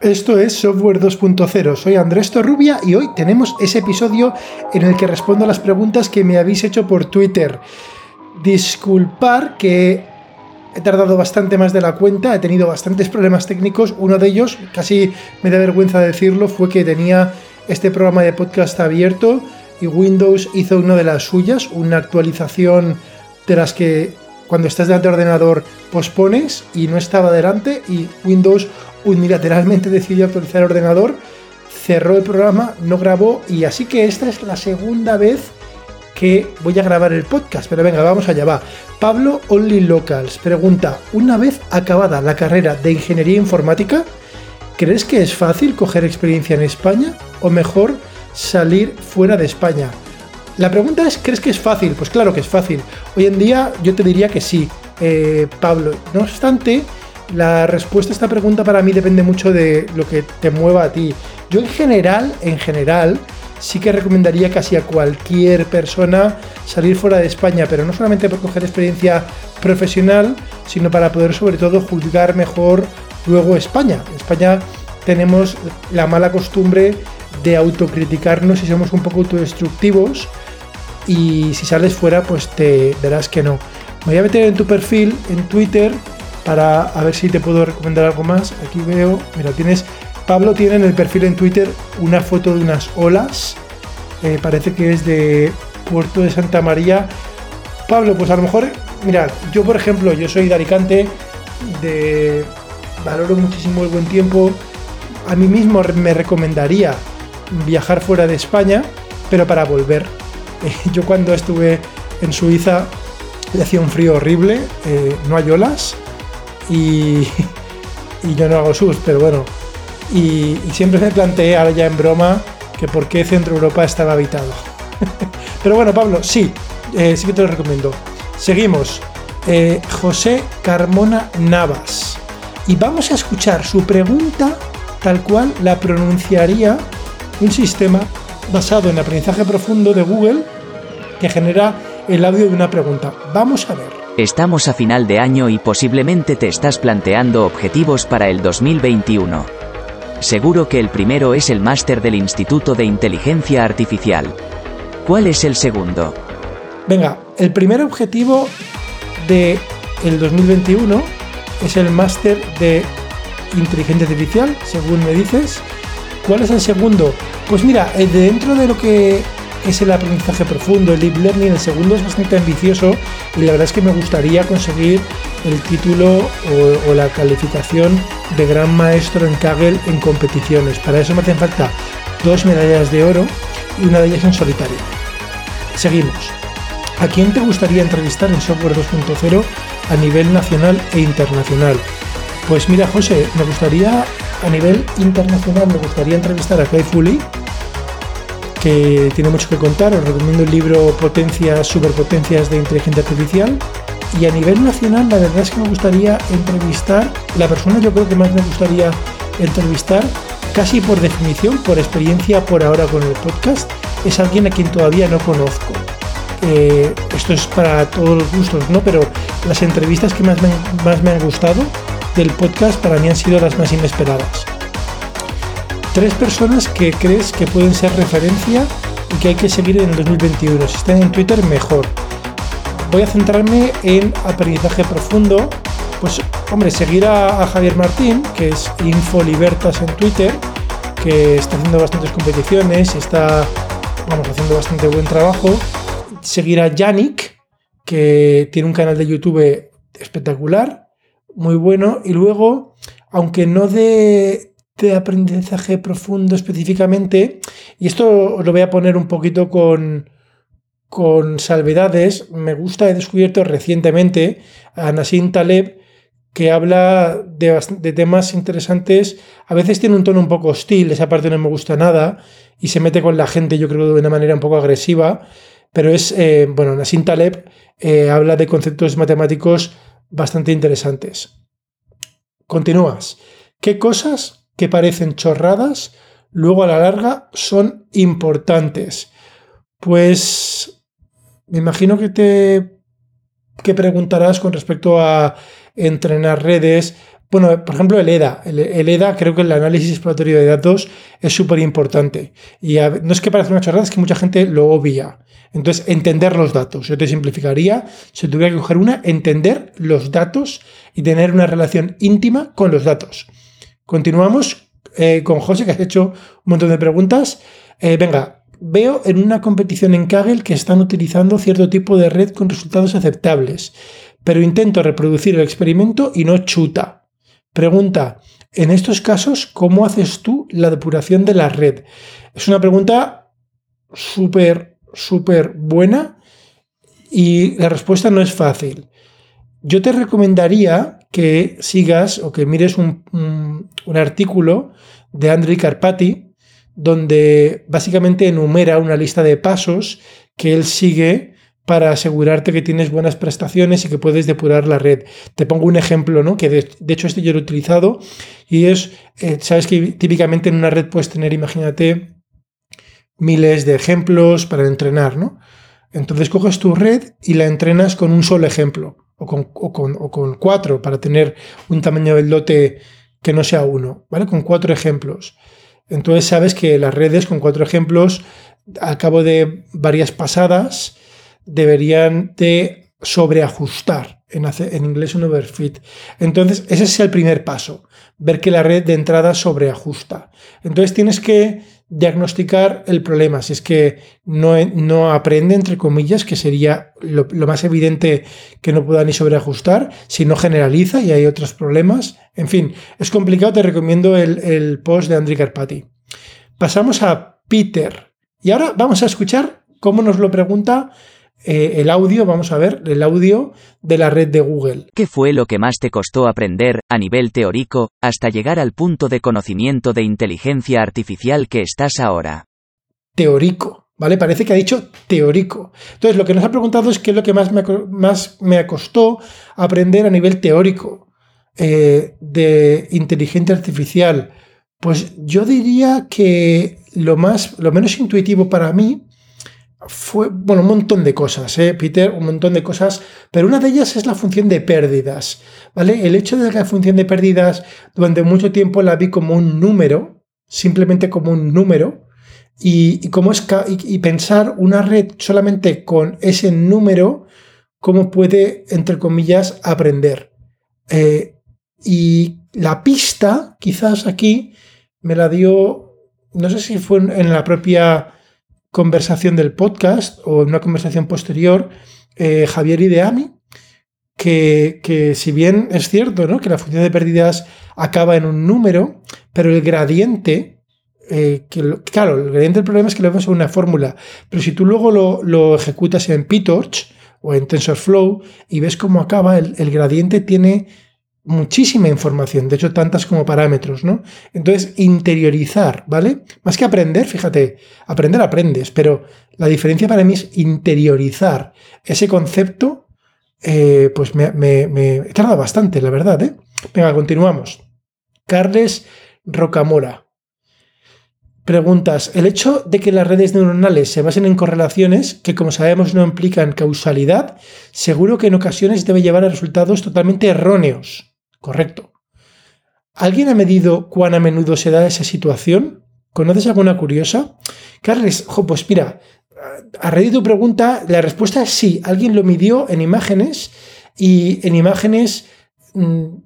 Esto es Software 2.0. Soy Andrés Torrubia y hoy tenemos ese episodio en el que respondo a las preguntas que me habéis hecho por Twitter. Disculpar que he tardado bastante más de la cuenta, he tenido bastantes problemas técnicos. Uno de ellos, casi me da vergüenza decirlo, fue que tenía este programa de podcast abierto y Windows hizo una de las suyas, una actualización de las que cuando estás delante del ordenador pospones y no estaba delante y Windows unilateralmente decidió actualizar el ordenador, cerró el programa, no grabó y así que esta es la segunda vez que voy a grabar el podcast. Pero venga, vamos allá, va. Pablo Only Locals pregunta, una vez acabada la carrera de ingeniería informática, ¿crees que es fácil coger experiencia en España o mejor salir fuera de España? La pregunta es, ¿crees que es fácil? Pues claro que es fácil. Hoy en día yo te diría que sí, eh, Pablo. No obstante, la respuesta a esta pregunta para mí depende mucho de lo que te mueva a ti. Yo en general, en general, sí que recomendaría casi a cualquier persona salir fuera de España, pero no solamente por coger experiencia profesional, sino para poder sobre todo juzgar mejor luego España. En España tenemos la mala costumbre de autocriticarnos y somos un poco autodestructivos y si sales fuera pues te verás que no. Me voy a meter en tu perfil en Twitter para a ver si te puedo recomendar algo más. Aquí veo, mira, tienes, Pablo tiene en el perfil en Twitter una foto de unas olas, eh, parece que es de Puerto de Santa María. Pablo, pues a lo mejor, mira, yo por ejemplo, yo soy de Alicante, de, valoro muchísimo el buen tiempo, a mí mismo me recomendaría viajar fuera de España, pero para volver. yo cuando estuve en Suiza hacía un frío horrible, eh, no hay olas, y, yo no hago sus, pero bueno. Y, siempre me planteé, ahora ya en broma, que por qué Centro Europa estaba habitado. pero bueno, Pablo, sí, eh, sí que te lo recomiendo. Seguimos. Eh, José Carmona Navas. Y vamos a escuchar su pregunta tal cual la pronunciaría un sistema basado en aprendizaje profundo de Google que genera el audio de una pregunta. Vamos a ver. Estamos a final de año y posiblemente te estás planteando objetivos para el 2021. Seguro que el primero es el máster del Instituto de Inteligencia Artificial. ¿Cuál es el segundo? Venga, el primer objetivo de el 2021 es el máster de inteligencia artificial, según me dices. ¿Cuál es el segundo? Pues mira, eh, dentro de lo que es el aprendizaje profundo, el deep learning. El segundo es bastante ambicioso y la verdad es que me gustaría conseguir el título o, la calificación de gran maestro en Kaggle en competiciones. Para eso me hacen falta dos medallas de oro y una de ellas en solitario. Seguimos. ¿A quién te gustaría entrevistar en Software 2.0 a nivel nacional e internacional? Pues mira, José, me gustaría a nivel internacional, me gustaría entrevistar a Kai Fully, que tiene mucho que contar. Os recomiendo el libro Potencias, Superpotencias de Inteligencia Artificial. Y a nivel nacional, la verdad es que me gustaría entrevistar, la persona yo creo que más me gustaría entrevistar, casi por definición, por experiencia por ahora con el podcast, es alguien a quien todavía no conozco. Eh, esto es para todos los gustos, ¿no? Pero las entrevistas que más más me han gustado del podcast para mí han sido las más inesperadas. Tres personas que crees que pueden ser referencia y que hay que seguir en el 2021. Si están en Twitter, mejor. Voy a centrarme en aprendizaje profundo. Pues, hombre, seguir a, Javier Martín, que es Infolibertas en Twitter, que está haciendo bastantes competiciones, está, vamos, haciendo bastante buen trabajo. Seguir a Yannick, que tiene un canal de YouTube espectacular, muy bueno. Y luego, aunque no de de aprendizaje profundo específicamente, y esto lo voy a poner un poquito con, con salvedades, me gusta, he descubierto recientemente a Nassim Taleb, que habla de, de, temas interesantes, a veces tiene un tono un poco hostil, esa parte no me gusta nada, y se mete con la gente, yo creo, de una manera un poco agresiva, pero es, eh, bueno, Nassim Taleb eh, habla de conceptos matemáticos bastante interesantes. Continúas. ¿Qué cosas que parecen chorradas, luego a la larga son importantes. Pues me imagino que te que preguntarás con respecto a entrenar redes. Bueno, por ejemplo, el EDA. El, EDA, creo que el análisis exploratorio de datos es súper importante. Y no es que parezca una chorrada, es que mucha gente lo obvia. Entonces, entender los datos. Yo te simplificaría, si tuviera que coger una, entender los datos y tener una relación íntima con los datos. Continuamos eh, con José, que has hecho un montón de preguntas. Eh, venga, veo en una competición en Kaggle que están utilizando cierto tipo de red con resultados aceptables, pero intento reproducir el experimento y no chuta. Pregunta, en estos casos, ¿cómo haces tú la depuración de la red? Es una pregunta súper, súper buena y la respuesta no es fácil. Yo te recomendaría que sigas o que mires un, artículo de Andrei Carpati donde básicamente enumera una lista de pasos que él sigue para asegurarte que tienes buenas prestaciones y que puedes depurar la red. Te pongo un ejemplo, ¿no? Que de, hecho este yo lo he utilizado y es, eh, sabes que típicamente en una red puedes tener, imagínate, miles de ejemplos para entrenar, ¿no? Entonces coges tu red y la entrenas con un solo ejemplo o con, o con cuatro para tener un tamaño del lote que no sea uno, ¿vale? Con cuatro ejemplos. Entonces sabes que las redes con cuatro ejemplos, al cabo de varias pasadas, deberían de sobreajustar, en, en inglés un overfit. Entonces, ese es el primer paso, ver que la red de entrada sobreajusta. Entonces tienes que diagnosticar el problema, si es que no, no aprende, entre comillas, que sería lo, más evidente que no pueda ni sobreajustar, si no generaliza y hay otros problemas. En fin, es complicado, te recomiendo el, el post de Andri Carpati. Pasamos a Peter. Y ahora vamos a escuchar cómo nos lo pregunta eh, el audio, vamos a ver, el audio de la red de Google. ¿Qué fue lo que más te costó aprender, a nivel teórico, hasta llegar al punto de conocimiento de inteligencia artificial que estás ahora? Teórico, ¿vale? Parece que ha dicho teórico. Entonces, lo que nos ha preguntado es qué es lo que más me, más me costó aprender a nivel teórico eh, de inteligencia artificial. Pues yo diría que lo, más, lo menos intuitivo para mí fue, bueno, un montón de cosas, ¿eh, Peter? Un montón de cosas, pero una de ellas es la función de pérdidas, ¿vale? El hecho de que la función de pérdidas durante mucho tiempo la vi como un número, simplemente como un número, y, como es, y, pensar una red solamente con ese número, cómo puede, entre comillas, aprender. Eh, y la pista, quizás aquí, me la dio, no sé si fue en la propia conversación del podcast o en una conversación posterior, eh, Javier Ideami, que, que, si bien es cierto ¿no? que la función de pérdidas acaba en un número, pero el gradiente, eh, que claro, el gradiente del problema es que lo vemos en una fórmula, pero si tú luego lo, ejecutas en PyTorch o en TensorFlow y ves cómo acaba, el, el gradiente tiene muchísima información, de hecho tantas como parámetros, ¿no? Entonces, interiorizar, ¿vale? Más que aprender, fíjate, aprender aprendes, pero la diferencia para mí es interiorizar ese concepto, eh, pues me, me, me tarda bastante, la verdad, ¿eh? Venga, continuamos. Carles Rocamora. Preguntas. El hecho de que las redes neuronales se basen en correlaciones, que como sabemos no implican causalidad, seguro que en ocasiones debe llevar a resultados totalmente erróneos. Correcto. ¿Alguien ha medido cuán a menudo se da esa situación? ¿Conoces alguna curiosa? Carles, pues mira, a raíz de tu pregunta, la respuesta es sí. Alguien lo midió en imágenes y en imágenes mm,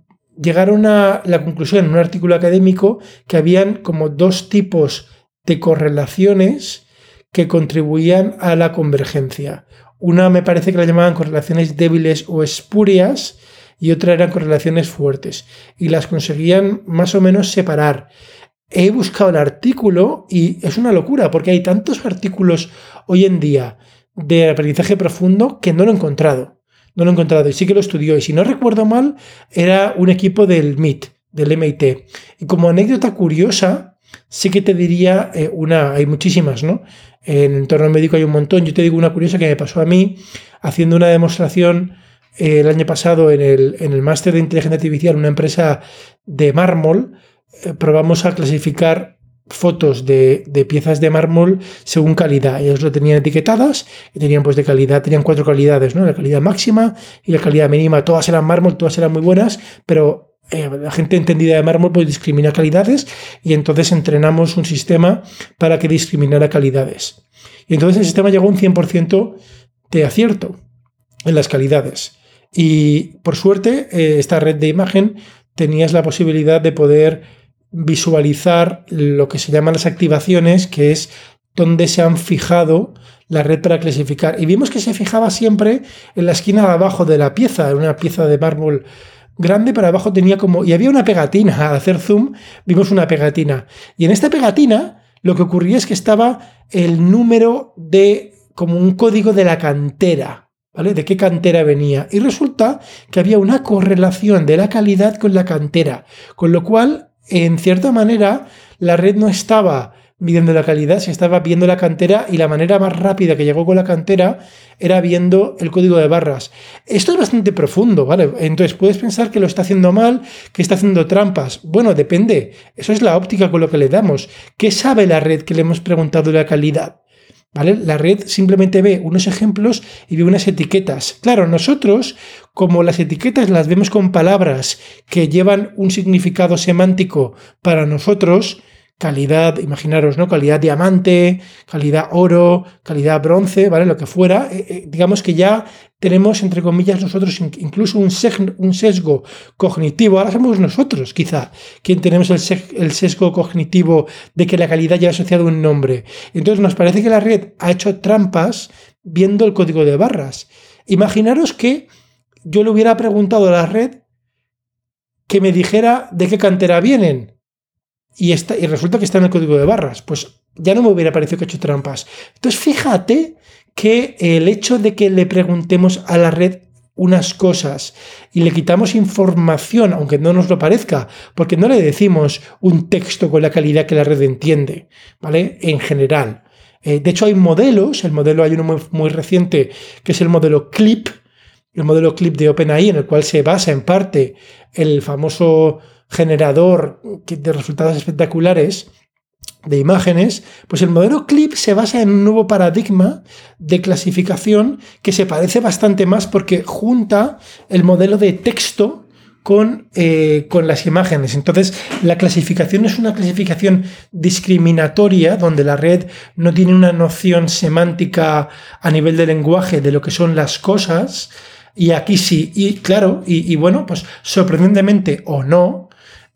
llegaron a la conclusión en un artículo académico que habían como dos tipos de correlaciones que contribuían a la convergencia. Una me parece que la llamaban correlaciones débiles o espurias y otra eran correlaciones fuertes y las conseguían más o menos separar. He buscado el artículo y es una locura porque hay tantos artículos hoy en día de aprendizaje profundo que no lo he encontrado. No lo he encontrado y sí que lo estudió y si no recuerdo mal era un equipo del MIT, del MIT. Y como anécdota curiosa, sí que te diría eh, una, hay muchísimas, ¿no? En el entorno médico hay un montón. Yo te digo una curiosa que me pasó a mí haciendo una demostración el año pasado en el, en el máster de inteligencia artificial, una empresa de mármol, eh, probamos a clasificar fotos de, piezas de mármol según calidad. Ellos lo tenían etiquetadas y tenían pues de calidad, tenían cuatro calidades, ¿no? La calidad máxima y la calidad mínima. Todas eran mármol, todas eran muy buenas, pero eh, la gente entendida de mármol pues discrimina calidades y entonces entrenamos un sistema para que discriminara calidades. Y entonces el sistema llegó a un 100% de acierto en las calidades. Y por suerte, eh, esta red de imagen tenías la posibilidad de poder visualizar lo que se llaman las activaciones, que es donde se han fijado la red para clasificar. Y vimos que se fijaba siempre en la esquina de abajo de la pieza, en una pieza de mármol grande, para abajo tenía como... Y había una pegatina, al hacer zoom vimos una pegatina. Y en esta pegatina lo que ocurría es que estaba el número de... como un código de la cantera. ¿Vale? ¿De qué cantera venía? Y resulta que había una correlación de la calidad con la cantera, con lo cual, en cierta manera, la red no estaba midiendo la calidad, se estaba viendo la cantera y la manera más rápida que llegó con la cantera era viendo el código de barras. Esto es bastante profundo, ¿vale? Entonces puedes pensar que lo está haciendo mal, que está haciendo trampas. Bueno, depende. Eso es la óptica con lo que le damos. ¿Qué sabe la red que le hemos preguntado la calidad? ¿Vale? La red simplemente ve unos ejemplos y ve unas etiquetas. Claro, nosotros, como las etiquetas las vemos con palabras que llevan un significado semántico para nosotros, calidad, imaginaros, ¿no? Calidad diamante, calidad oro, calidad bronce, ¿vale? Lo que fuera. Eh, eh, digamos que ya tenemos, entre comillas, nosotros incluso un, sesgo cognitivo. Ahora somos nosotros, quizá, quien tenemos el, el, sesgo cognitivo de que la calidad ya ha asociado un nombre. Entonces nos parece que la red ha hecho trampas viendo el código de barras. Imaginaros que yo le hubiera preguntado a la red que me dijera de qué cantera vienen y, y resulta que está en el código de barras, pues ya no me hubiera parecido que he hecho trampas. Entonces fíjate que el hecho de que le preguntemos a la red unas cosas y le quitamos información, aunque no nos lo parezca, porque no le decimos un texto con la calidad que la red entiende, ¿vale? En general. Eh, de hecho, hay modelos, el modelo hay uno muy, muy, reciente, que es el modelo CLIP, el modelo CLIP de OpenAI, en el cual se basa en parte el famoso generador de resultados espectaculares de imágenes, pues el modelo CLIP se basa en un nuevo paradigma de clasificación que se parece bastante más porque junta el modelo de texto con, eh, con, las imágenes. Entonces, la clasificación es una clasificación discriminatoria, donde la red no tiene una noción semántica a nivel de lenguaje de lo que son las cosas, y aquí sí. Y claro, y bueno, pues sorprendentemente o no,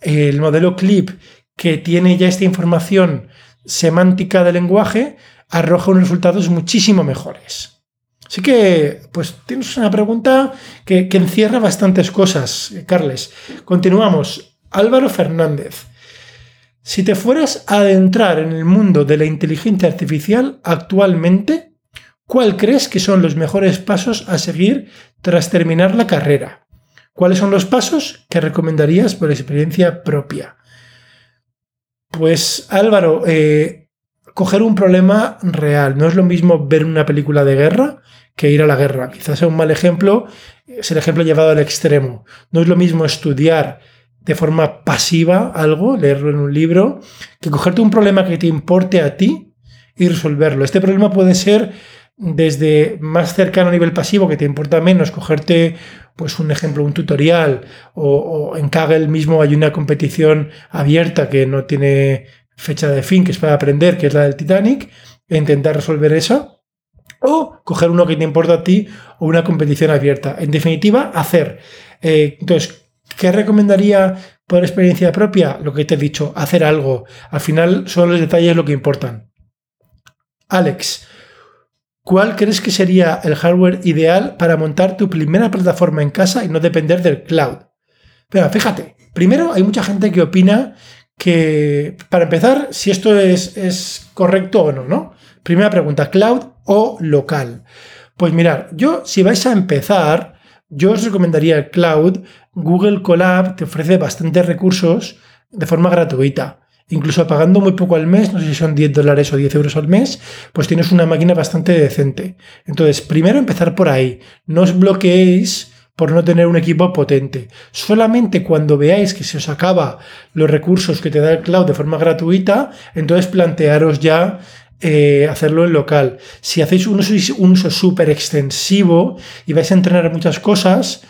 el modelo CLIP que tiene ya esta información semántica del lenguaje arroja unos resultados muchísimo mejores. Así que, pues tienes una pregunta que, encierra bastantes cosas, Carles. Continuamos. Álvaro Fernández. Si te fueras a adentrar en el mundo de la inteligencia artificial actualmente, ¿cuál crees que son los mejores pasos a seguir tras terminar la carrera? ¿Cuáles son los pasos que recomendarías por experiencia propia? Pues Álvaro, eh, coger un problema real. No es lo mismo ver una película de guerra que ir a la guerra. Quizás sea un mal ejemplo, es el ejemplo llevado al extremo. No es lo mismo estudiar de forma pasiva algo, leerlo en un libro, que cogerte un problema que te importe a ti y resolverlo. Este problema puede ser desde más cercano a nivel pasivo, que te importa menos, cogerte pues un ejemplo, un tutorial, o, en Kaggle mismo hay una competición abierta que no tiene fecha de fin, que es para aprender, que es la del Titanic, e intentar resolver eso, o coger uno que te importa a ti, o una competición abierta. En definitiva, hacer. Eh, entonces, ¿qué recomendaría por experiencia propia? Lo que te he dicho, hacer algo. Al final son los detalles lo que importan. Alex, ¿Cuál crees que sería el hardware ideal para montar tu primera plataforma en casa y no depender del cloud? Pero fíjate, primero hay mucha gente que opina que, para empezar, si esto es, es correcto o no, ¿no? Primera pregunta, ¿cloud o local? Pues mirar, yo si vais a empezar, yo os recomendaría el cloud. Google Colab te ofrece bastantes recursos de forma gratuita incluso pagando muy poco al mes, no sé si son 10 dólares o 10 euros al mes, pues tienes una máquina bastante decente. Entonces, primero empezar por ahí. No os bloqueéis por no tener un equipo potente. Solamente cuando veáis que se os acaba los recursos que te da el cloud de forma gratuita, entonces plantearos ya eh, hacerlo en local. Si hacéis un uso súper extensivo y vais a entrenar muchas cosas,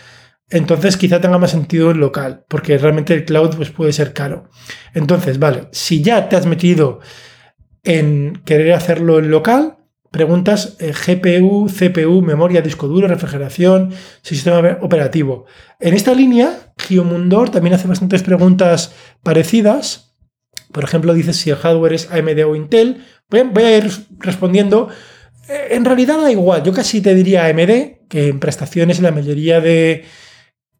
entonces quizá tenga más sentido el local, porque realmente el cloud pues, puede ser caro. Entonces, vale, si ya te has metido en querer hacerlo en local, preguntas eh, GPU, CPU, memoria, disco duro, refrigeración, sistema operativo. En esta línea, Geomundor también hace bastantes preguntas parecidas. Por ejemplo, dice si el hardware es AMD o Intel. Voy a, ir respondiendo. Eh, en realidad da igual, yo casi te diría AMD, que en prestaciones la mayoría de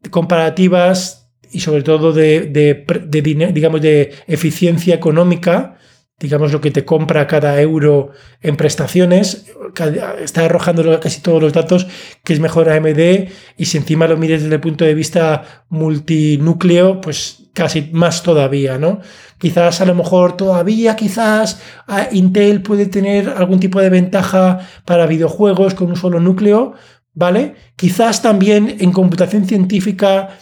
comparativas y sobre todo de, digamos, de eficiencia económica, digamos lo que te compra cada euro en prestaciones, está arrojando casi todos los datos que es mejor AMD y si encima lo mires desde el punto de vista multinúcleo, pues casi más todavía, ¿no? Quizás a lo mejor todavía, quizás Intel puede tener algún tipo de ventaja para videojuegos con un solo núcleo, ¿vale? Quizás también en computación científica,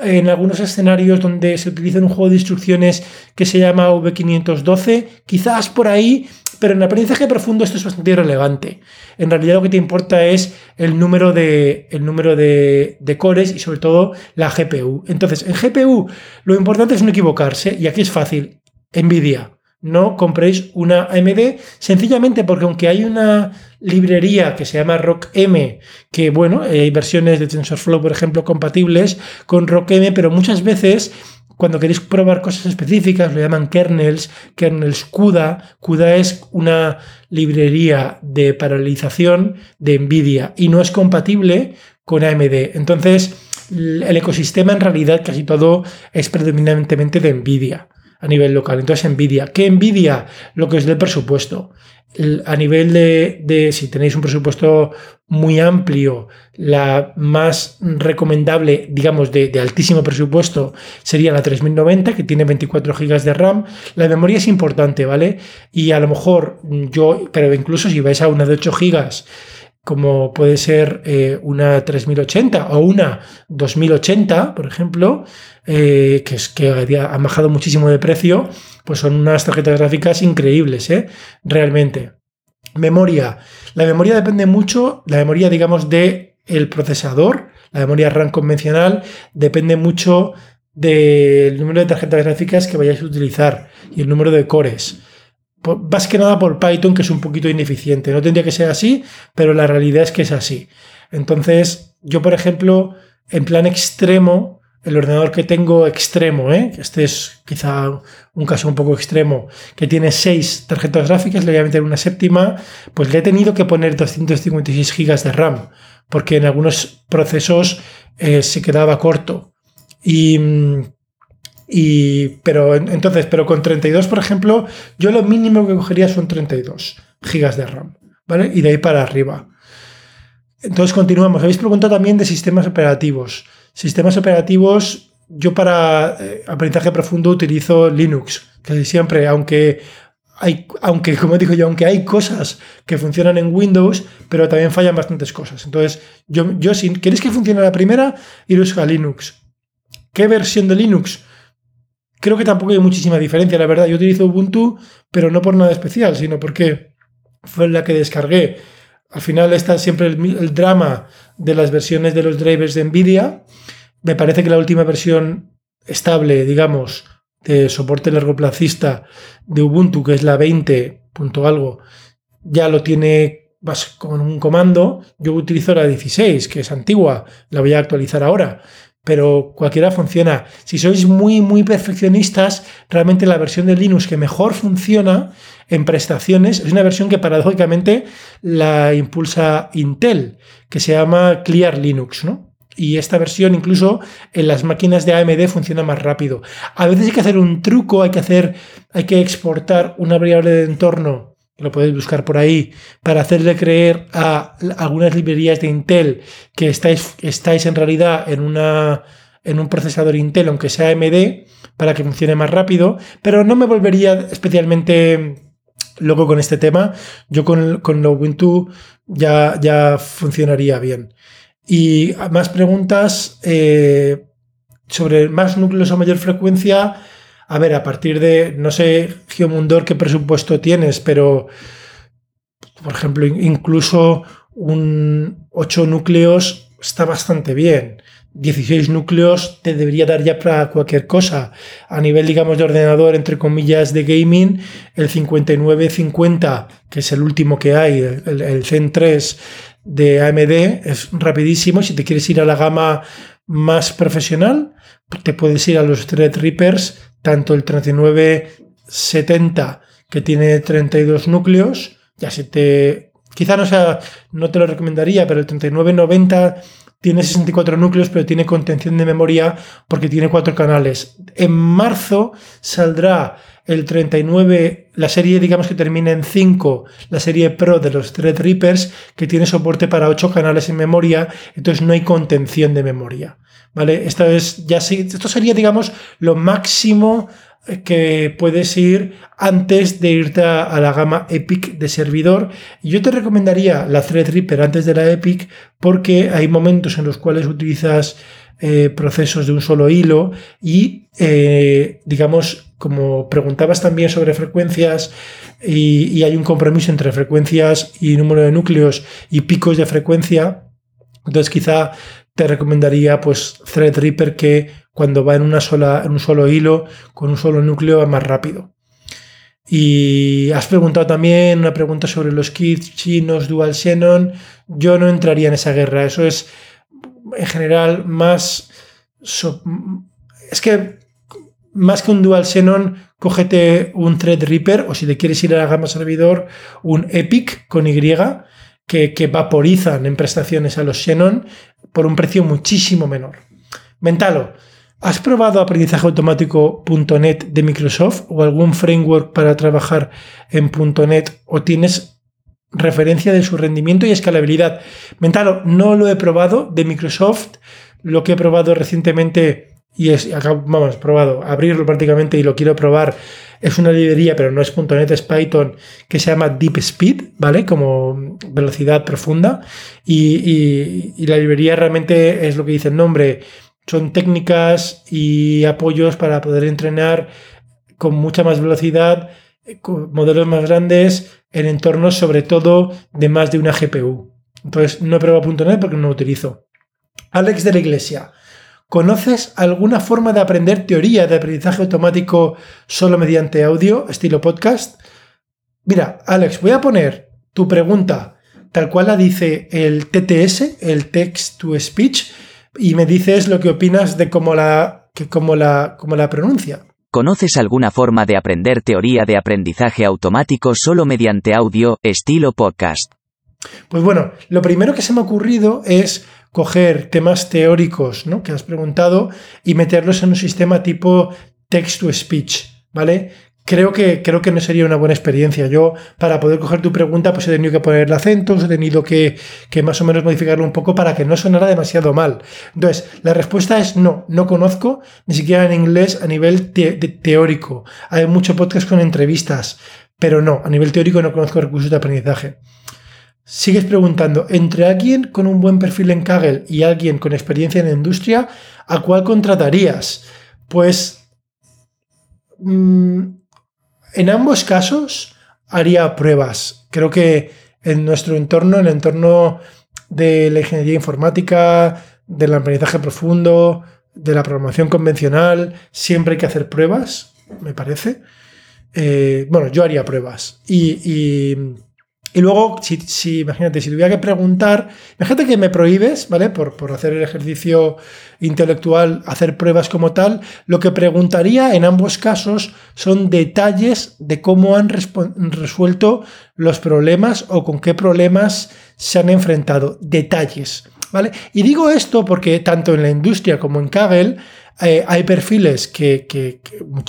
en algunos escenarios donde se utiliza un juego de instrucciones que se llama V512, quizás por ahí, pero en aprendizaje profundo esto es bastante irrelevante. En realidad lo que te importa es el número de, el número de, de cores y sobre todo la GPU. Entonces, en GPU lo importante es no equivocarse y aquí es fácil. Nvidia no compréis una AMD, sencillamente porque aunque hay una librería que se llama RockM, que bueno, hay versiones de TensorFlow, por ejemplo, compatibles con RockM, pero muchas veces cuando queréis probar cosas específicas, lo llaman kernels, kernels CUDA. CUDA es una librería de paralelización de NVIDIA y no es compatible con AMD. Entonces, el ecosistema en realidad casi todo es predominantemente de NVIDIA a nivel local. Entonces, Nvidia. ¿Qué Nvidia? Lo que es del presupuesto. a nivel de, si tenéis un presupuesto muy amplio, la más recomendable, digamos, de, altísimo presupuesto sería la 3090, que tiene 24 GB de RAM. La memoria es importante, ¿vale? Y a lo mejor yo, pero incluso si vais a una de 8 GB, como puede ser eh, una 3080 o una 2080, por ejemplo, eh, que, es, que han bajado muchísimo de precio, pues son unas tarjetas gráficas increíbles, ¿eh? realmente. Memoria. La memoria depende mucho, la memoria, digamos, del el procesador, la memoria RAM convencional, depende mucho del número de tarjetas gráficas que vayáis a utilizar y el número de cores. Más que nada por Python, que es un poquito ineficiente. No tendría que ser así, pero la realidad es que es así. Entonces, yo, por ejemplo, en plan extremo, el ordenador que tengo extremo, ¿eh? este es quizá un caso un poco extremo, que tiene seis tarjetas gráficas, le voy a meter una séptima, pues le he tenido que poner 256 GB de RAM, porque en algunos procesos eh, se quedaba corto. Y, y, pero entonces, pero con 32, por ejemplo, yo lo mínimo que cogería son 32 GB de RAM, ¿vale? Y de ahí para arriba. Entonces continuamos. Habéis preguntado también de sistemas operativos. Sistemas operativos, yo para eh, aprendizaje profundo utilizo Linux, casi siempre, aunque hay, aunque, como digo yo, aunque hay cosas que funcionan en Windows, pero también fallan bastantes cosas. Entonces, yo, yo si queréis que funcione la primera, iros a Linux. ¿Qué versión de Linux? Creo que tampoco hay muchísima diferencia, la verdad. Yo utilizo Ubuntu, pero no por nada especial, sino porque fue la que descargué. Al final está siempre el drama de las versiones de los drivers de NVIDIA. Me parece que la última versión estable, digamos, de soporte largoplacista de Ubuntu, que es la 20. algo, ya lo tiene con un comando. Yo utilizo la 16, que es antigua, la voy a actualizar ahora. Pero cualquiera funciona. Si sois muy, muy perfeccionistas, realmente la versión de Linux que mejor funciona en prestaciones es una versión que paradójicamente la impulsa Intel, que se llama Clear Linux, ¿no? Y esta versión incluso en las máquinas de AMD funciona más rápido. A veces hay que hacer un truco, hay que hacer, hay que exportar una variable de entorno, lo podéis buscar por ahí, para hacerle creer a algunas librerías de Intel que estáis, estáis en realidad en una en un procesador Intel, aunque sea AMD, para que funcione más rápido, pero no me volvería especialmente Luego con este tema, yo con, con Ubuntu ya, ya funcionaría bien. Y más preguntas eh, sobre más núcleos o mayor frecuencia. A ver, a partir de, no sé, Geomundor, qué presupuesto tienes, pero, por ejemplo, incluso un 8 núcleos está bastante bien. 16 núcleos te debería dar ya para cualquier cosa. A nivel, digamos, de ordenador, entre comillas, de gaming, el 5950, que es el último que hay, el, Zen 3 de AMD, es rapidísimo. Si te quieres ir a la gama más profesional, te puedes ir a los Threadrippers, tanto el 3970, que tiene 32 núcleos, ya si te... Quizá no sea, no te lo recomendaría, pero el 3990 tiene 64 núcleos, pero tiene contención de memoria porque tiene cuatro canales. En marzo saldrá el 39, la serie, digamos que termina en 5, la serie Pro de los Threadrippers, que tiene soporte para 8 canales en memoria, entonces no hay contención de memoria. ¿Vale? Esto, es, ya, esto sería, digamos, lo máximo que puedes ir antes de irte a, la gama Epic de servidor. Yo te recomendaría la Threadripper antes de la Epic porque hay momentos en los cuales utilizas eh, procesos de un solo hilo y, eh, digamos, como preguntabas también sobre frecuencias y hay un compromiso entre frecuencias y número de núcleos y picos de frecuencia, entonces quizá te recomendaría pues Threadripper que cuando va en, una sola, en un solo hilo, con un solo núcleo, va más rápido. Y has preguntado también una pregunta sobre los kits chinos Dual Xenon. Yo no entraría en esa guerra. Eso es, en general, más... es que más que un Dual Xenon, cógete un Threadripper o si te quieres ir a la gama servidor, un Epic con Y, que, vaporizan en prestaciones a los Xenon por un precio muchísimo menor. Mentalo, ¿Has probado aprendizaje automático.net de Microsoft o algún framework para trabajar en .net o tienes referencia de su rendimiento y escalabilidad? Mentalo, no lo he probado de Microsoft. Lo que he probado recientemente y es, vamos, probado, abrirlo prácticamente y lo quiero probar. Es una librería, pero no es .NET, es Python, que se llama Deep Speed, ¿vale? Como velocidad profunda. Y, la librería realmente es lo que dice el nombre, son técnicas y apoyos para poder entrenar con mucha más velocidad, con modelos más grandes, en entornos sobre todo de más de una GPU. Entonces no he probado .NET porque no lo utilizo. Alex de la Iglesia. ¿Conoces alguna forma de aprender teoría de aprendizaje automático solo mediante audio, estilo podcast? Mira, Alex, voy a poner tu pregunta tal cual la dice el TTS, el Text to Speech, y me dices lo que opinas de cómo la, que cómo la, cómo la pronuncia. ¿Conoces alguna forma de aprender teoría de aprendizaje automático solo mediante audio, estilo podcast? Pues bueno, lo primero que se me ha ocurrido es coger temas teóricos ¿no? que has preguntado y meterlos en un sistema tipo text to speech, ¿vale? creo que, creo que no sería una buena experiencia. Yo, para poder coger tu pregunta, pues he tenido que ponerle acentos, he tenido que, más o menos modificarlo un poco para que no sonara demasiado mal. Entonces, la respuesta es no, no conozco, ni siquiera en inglés a nivel teórico. Hay mucho podcast con entrevistas, pero no, a nivel teórico no conozco recursos de aprendizaje. Sigues preguntando, entre alguien con un buen perfil en Kaggle y alguien con experiencia en la industria, ¿a cuál contratarías? Pues... Mm, en ambos casos haría pruebas. Creo que en nuestro entorno, en el entorno de la ingeniería informática, del aprendizaje profundo, de la programación convencional, siempre hay que hacer pruebas, me parece. Eh, bueno, yo haría pruebas. y, y luego, si, imagínate, si tuviera que preguntar, imagínate que me prohíbes, ¿vale? Por, por, hacer el ejercicio intelectual, hacer pruebas como tal, lo que preguntaría en ambos casos son detalles de cómo han resuelto los problemas o con qué problemas se han enfrentado. Detalles, ¿vale? Y digo esto porque tanto en la industria como en Kaggle eh, hay perfiles que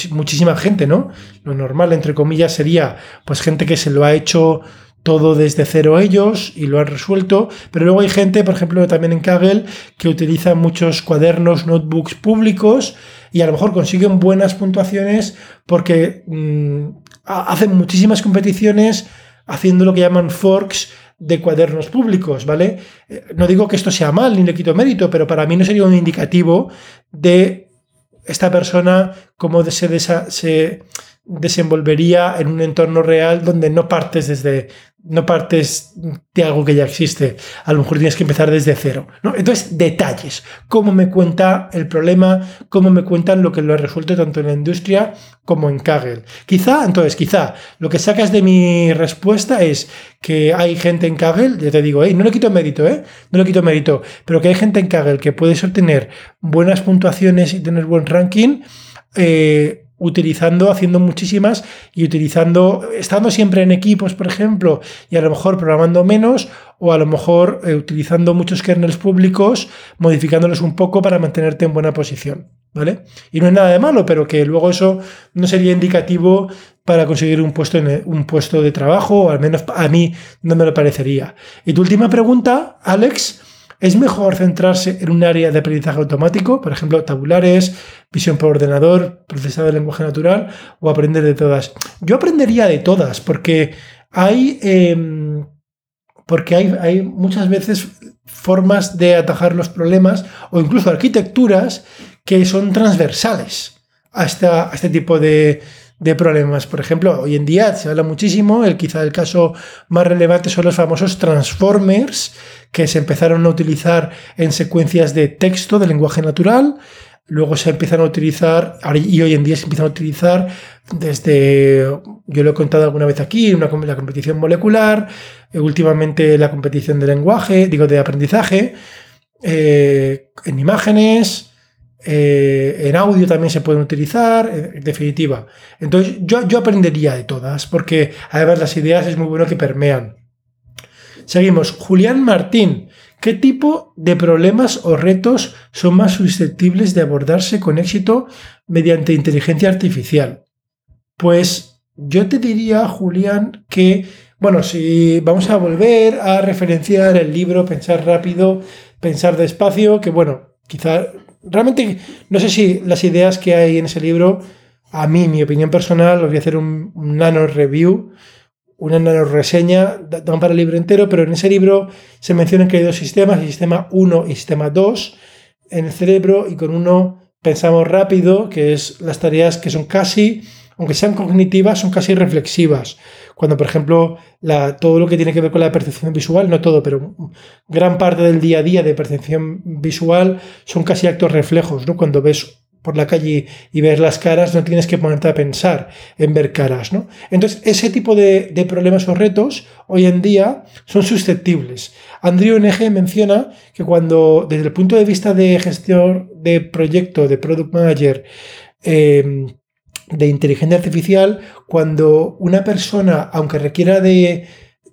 muchísima gente, ¿no? Lo normal, entre comillas, sería pues gente que se lo ha hecho todo desde cero ellos y lo han resuelto, pero luego hay gente, por ejemplo, también en Kaggle, que utiliza muchos cuadernos, notebooks públicos y a lo mejor consiguen buenas puntuaciones porque mm, hacen muchísimas competiciones haciendo lo que llaman forks de cuadernos públicos, ¿vale? Eh, no digo que esto sea mal ni le quito mérito, pero para mí no sería un indicativo de esta persona cómo se, se desenvolvería en un entorno real donde no partes desde no partes de algo que ya existe. A lo mejor tienes que empezar desde cero. Entonces, detalles. Cómo me cuenta el problema, cómo me cuentan lo que lo he resuelto tanto en la industria como en Kaggle. Quizá, entonces, quizá lo que sacas de mi respuesta es que hay gente en Kaggle, ya te digo, no le quito mérito, ¿eh? No le quito mérito, pero que hay gente en Kaggle que puedes obtener buenas puntuaciones y tener buen ranking. Eh, utilizando, haciendo muchísimas y utilizando, estando siempre en equipos, por ejemplo, y a lo mejor programando menos, o a lo mejor eh, utilizando muchos kernels públicos, modificándolos un poco para mantenerte en buena posición. ¿Vale? Y no es nada de malo, pero que luego eso no sería indicativo para conseguir un puesto, en un puesto de trabajo, o al menos a mí no me lo parecería. Y tu última pregunta, Alex, ¿Es mejor centrarse en un área de aprendizaje automático, por ejemplo, tabulares, visión por ordenador, procesado de lenguaje natural, o aprender de todas? Yo aprendería de todas, porque hay, em, porque hay, hay muchas veces formas de atajar los problemas o incluso arquitecturas que son transversales a, a este tipo de, de problemas. Por ejemplo, hoy en día se habla muchísimo, el, quizá el caso más relevante son los famosos transformers que se empezaron a utilizar en secuencias de texto de lenguaje natural. Luego se empiezan a utilizar, y hoy en día se empiezan a utilizar desde, yo lo he contado alguna vez aquí, una, la competición molecular, eh, últimamente la competición de lenguaje, digo, de aprendizaje, eh, en imágenes, eh, en audio también se pueden utilizar, en definitiva. Entonces yo, yo aprendería de todas, porque además las ideas es muy bueno que permean. Seguimos. Julián Martín. ¿Qué tipo de problemas o retos son más susceptibles de abordarse con éxito mediante inteligencia artificial? Pues yo te diría, Julián, que, bueno, si vamos a volver a referenciar el libro Pensar rápido, pensar despacio, que bueno, quizá realmente no sé si las ideas que hay en ese libro, a mí, mi opinión personal, os voy a hacer un, nano review, una nano reseña, dan para el libro entero, pero en ese libro se menciona que hay dos sistemas, el sistema 1 y sistema 2 en el cerebro, y con uno pensamos rápido, que es las tareas que son casi, aunque sean cognitivas, son casi reflexivas. Cuando, por ejemplo, todo lo que tiene que ver con la percepción visual, no todo, pero gran parte del día a día de percepción visual son casi actos reflejos, ¿no? Cuando ves por la calle y ves las caras, no tienes que ponerte a pensar en ver caras, ¿no? Entonces, ese tipo de, problemas o retos hoy en día son susceptibles. Andrew NG menciona que cuando, desde el punto de vista de gestión de proyecto, de product manager, eh, de inteligencia artificial cuando una persona, aunque requiera de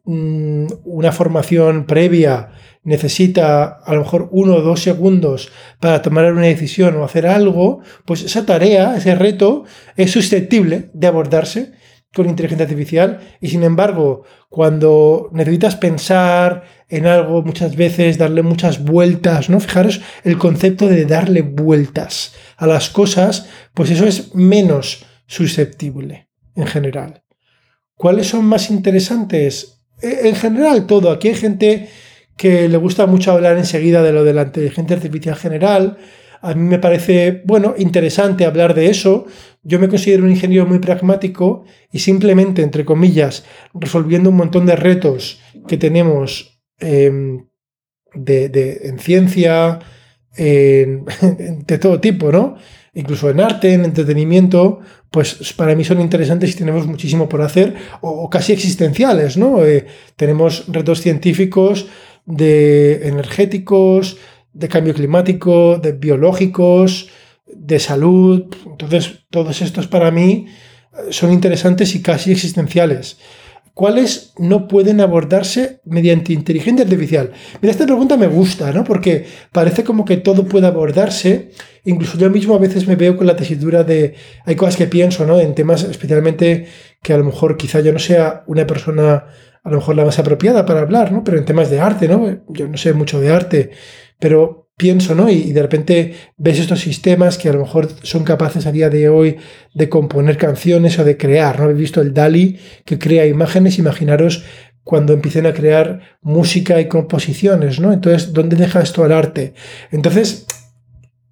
mm, una formación previa, necesita a lo mejor uno o dos segundos para tomar una decisión o hacer algo, pues esa tarea, ese reto, es susceptible de abordarse con inteligencia artificial y sin embargo cuando necesitas pensar en algo muchas veces, darle muchas vueltas, ¿no? Fijaros el concepto de darle vueltas a las cosas, pues eso es menos susceptible en general. ¿Cuáles son más interesantes? E, en general todo. Aquí hay gente que le gusta mucho hablar enseguida de lo de la inteligencia artificial general. A mí me parece, bueno, interesante hablar de eso. Yo me considero un ingeniero muy pragmático y simplemente, entre comillas, resolviendo un montón de retos que tenemos em, de, en ciencia, de todo tipo, ¿no? Incluso en arte, en entretenimiento, pues para mí son interesantes y tenemos muchísimo por hacer, o, casi existenciales, ¿no? Eh, tenemos retos científicos de energéticos, de cambio climático, de biológicos, de salud. Entonces, todos estos para mí eh, son interesantes y casi existenciales. ¿Cuáles no pueden abordarse mediante inteligencia artificial? Mira, esta pregunta me gusta, ¿no? Porque parece como que todo puede abordarse. Incluso yo mismo a veces me veo con la tesitura de. Hay cosas que pienso, ¿no? En temas especialmente que a lo mejor quizá yo no sea una persona a lo mejor la más apropiada para hablar, ¿no? Pero en temas de arte, ¿no? Yo no sé mucho de arte, pero pienso, ¿no? Y, de repente ves estos sistemas que a lo mejor son capaces a día de hoy de componer canciones o de crear, ¿no? He visto el DALI que crea imágenes, imaginaros cuando empiecen a crear música y composiciones, ¿no? Entonces, ¿dónde deja esto al arte? Entonces,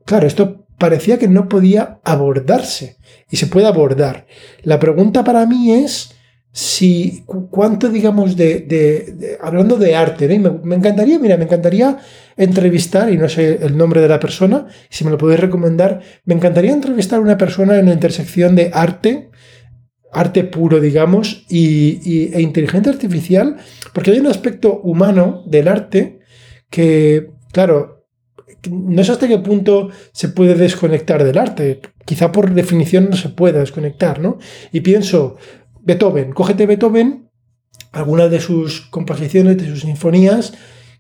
claro, esto parecía que no podía abordarse y se puede abordar. La pregunta para mí es si cuánto, digamos, de, hablando de arte, me, me, encantaría, mira, me encantaría entrevistar, y no sé el nombre de la persona, si me lo podéis recomendar, me encantaría entrevistar a una persona en la intersección de arte, arte puro, digamos, y, e inteligencia artificial, porque hay un aspecto humano del arte que, claro, no sé hasta qué punto se puede desconectar del arte. Quizá por definición no se pueda desconectar, ¿no? Y pienso, Beethoven, cógete Beethoven, alguna de sus composiciones, de sus sinfonías,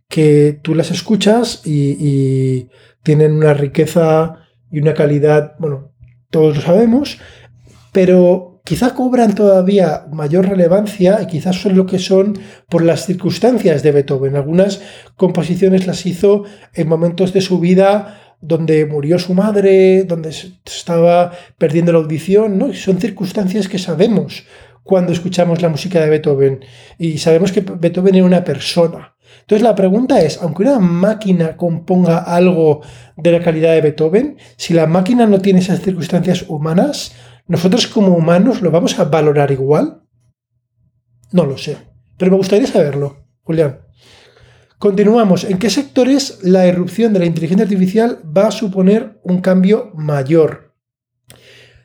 que tú las escuchas y, tienen una riqueza y una calidad, bueno, todos lo sabemos, pero quizá cobran todavía mayor relevancia y quizás son lo que son por las circunstancias de Beethoven. Algunas composiciones las hizo en momentos de su vida donde murió su madre, donde estaba perdiendo la audición, ¿no? son circunstancias que sabemos cuando escuchamos la música de Beethoven y sabemos que Beethoven era una persona entonces la pregunta es, aunque una máquina componga algo de la calidad de Beethoven, si la máquina no tiene esas circunstancias humanas, ¿nosotros como humanos lo vamos a valorar igual? No lo sé, pero me gustaría saberlo, Julián. Continuamos. ¿En qué sectores la irrupción de la inteligencia artificial va a suponer un cambio mayor?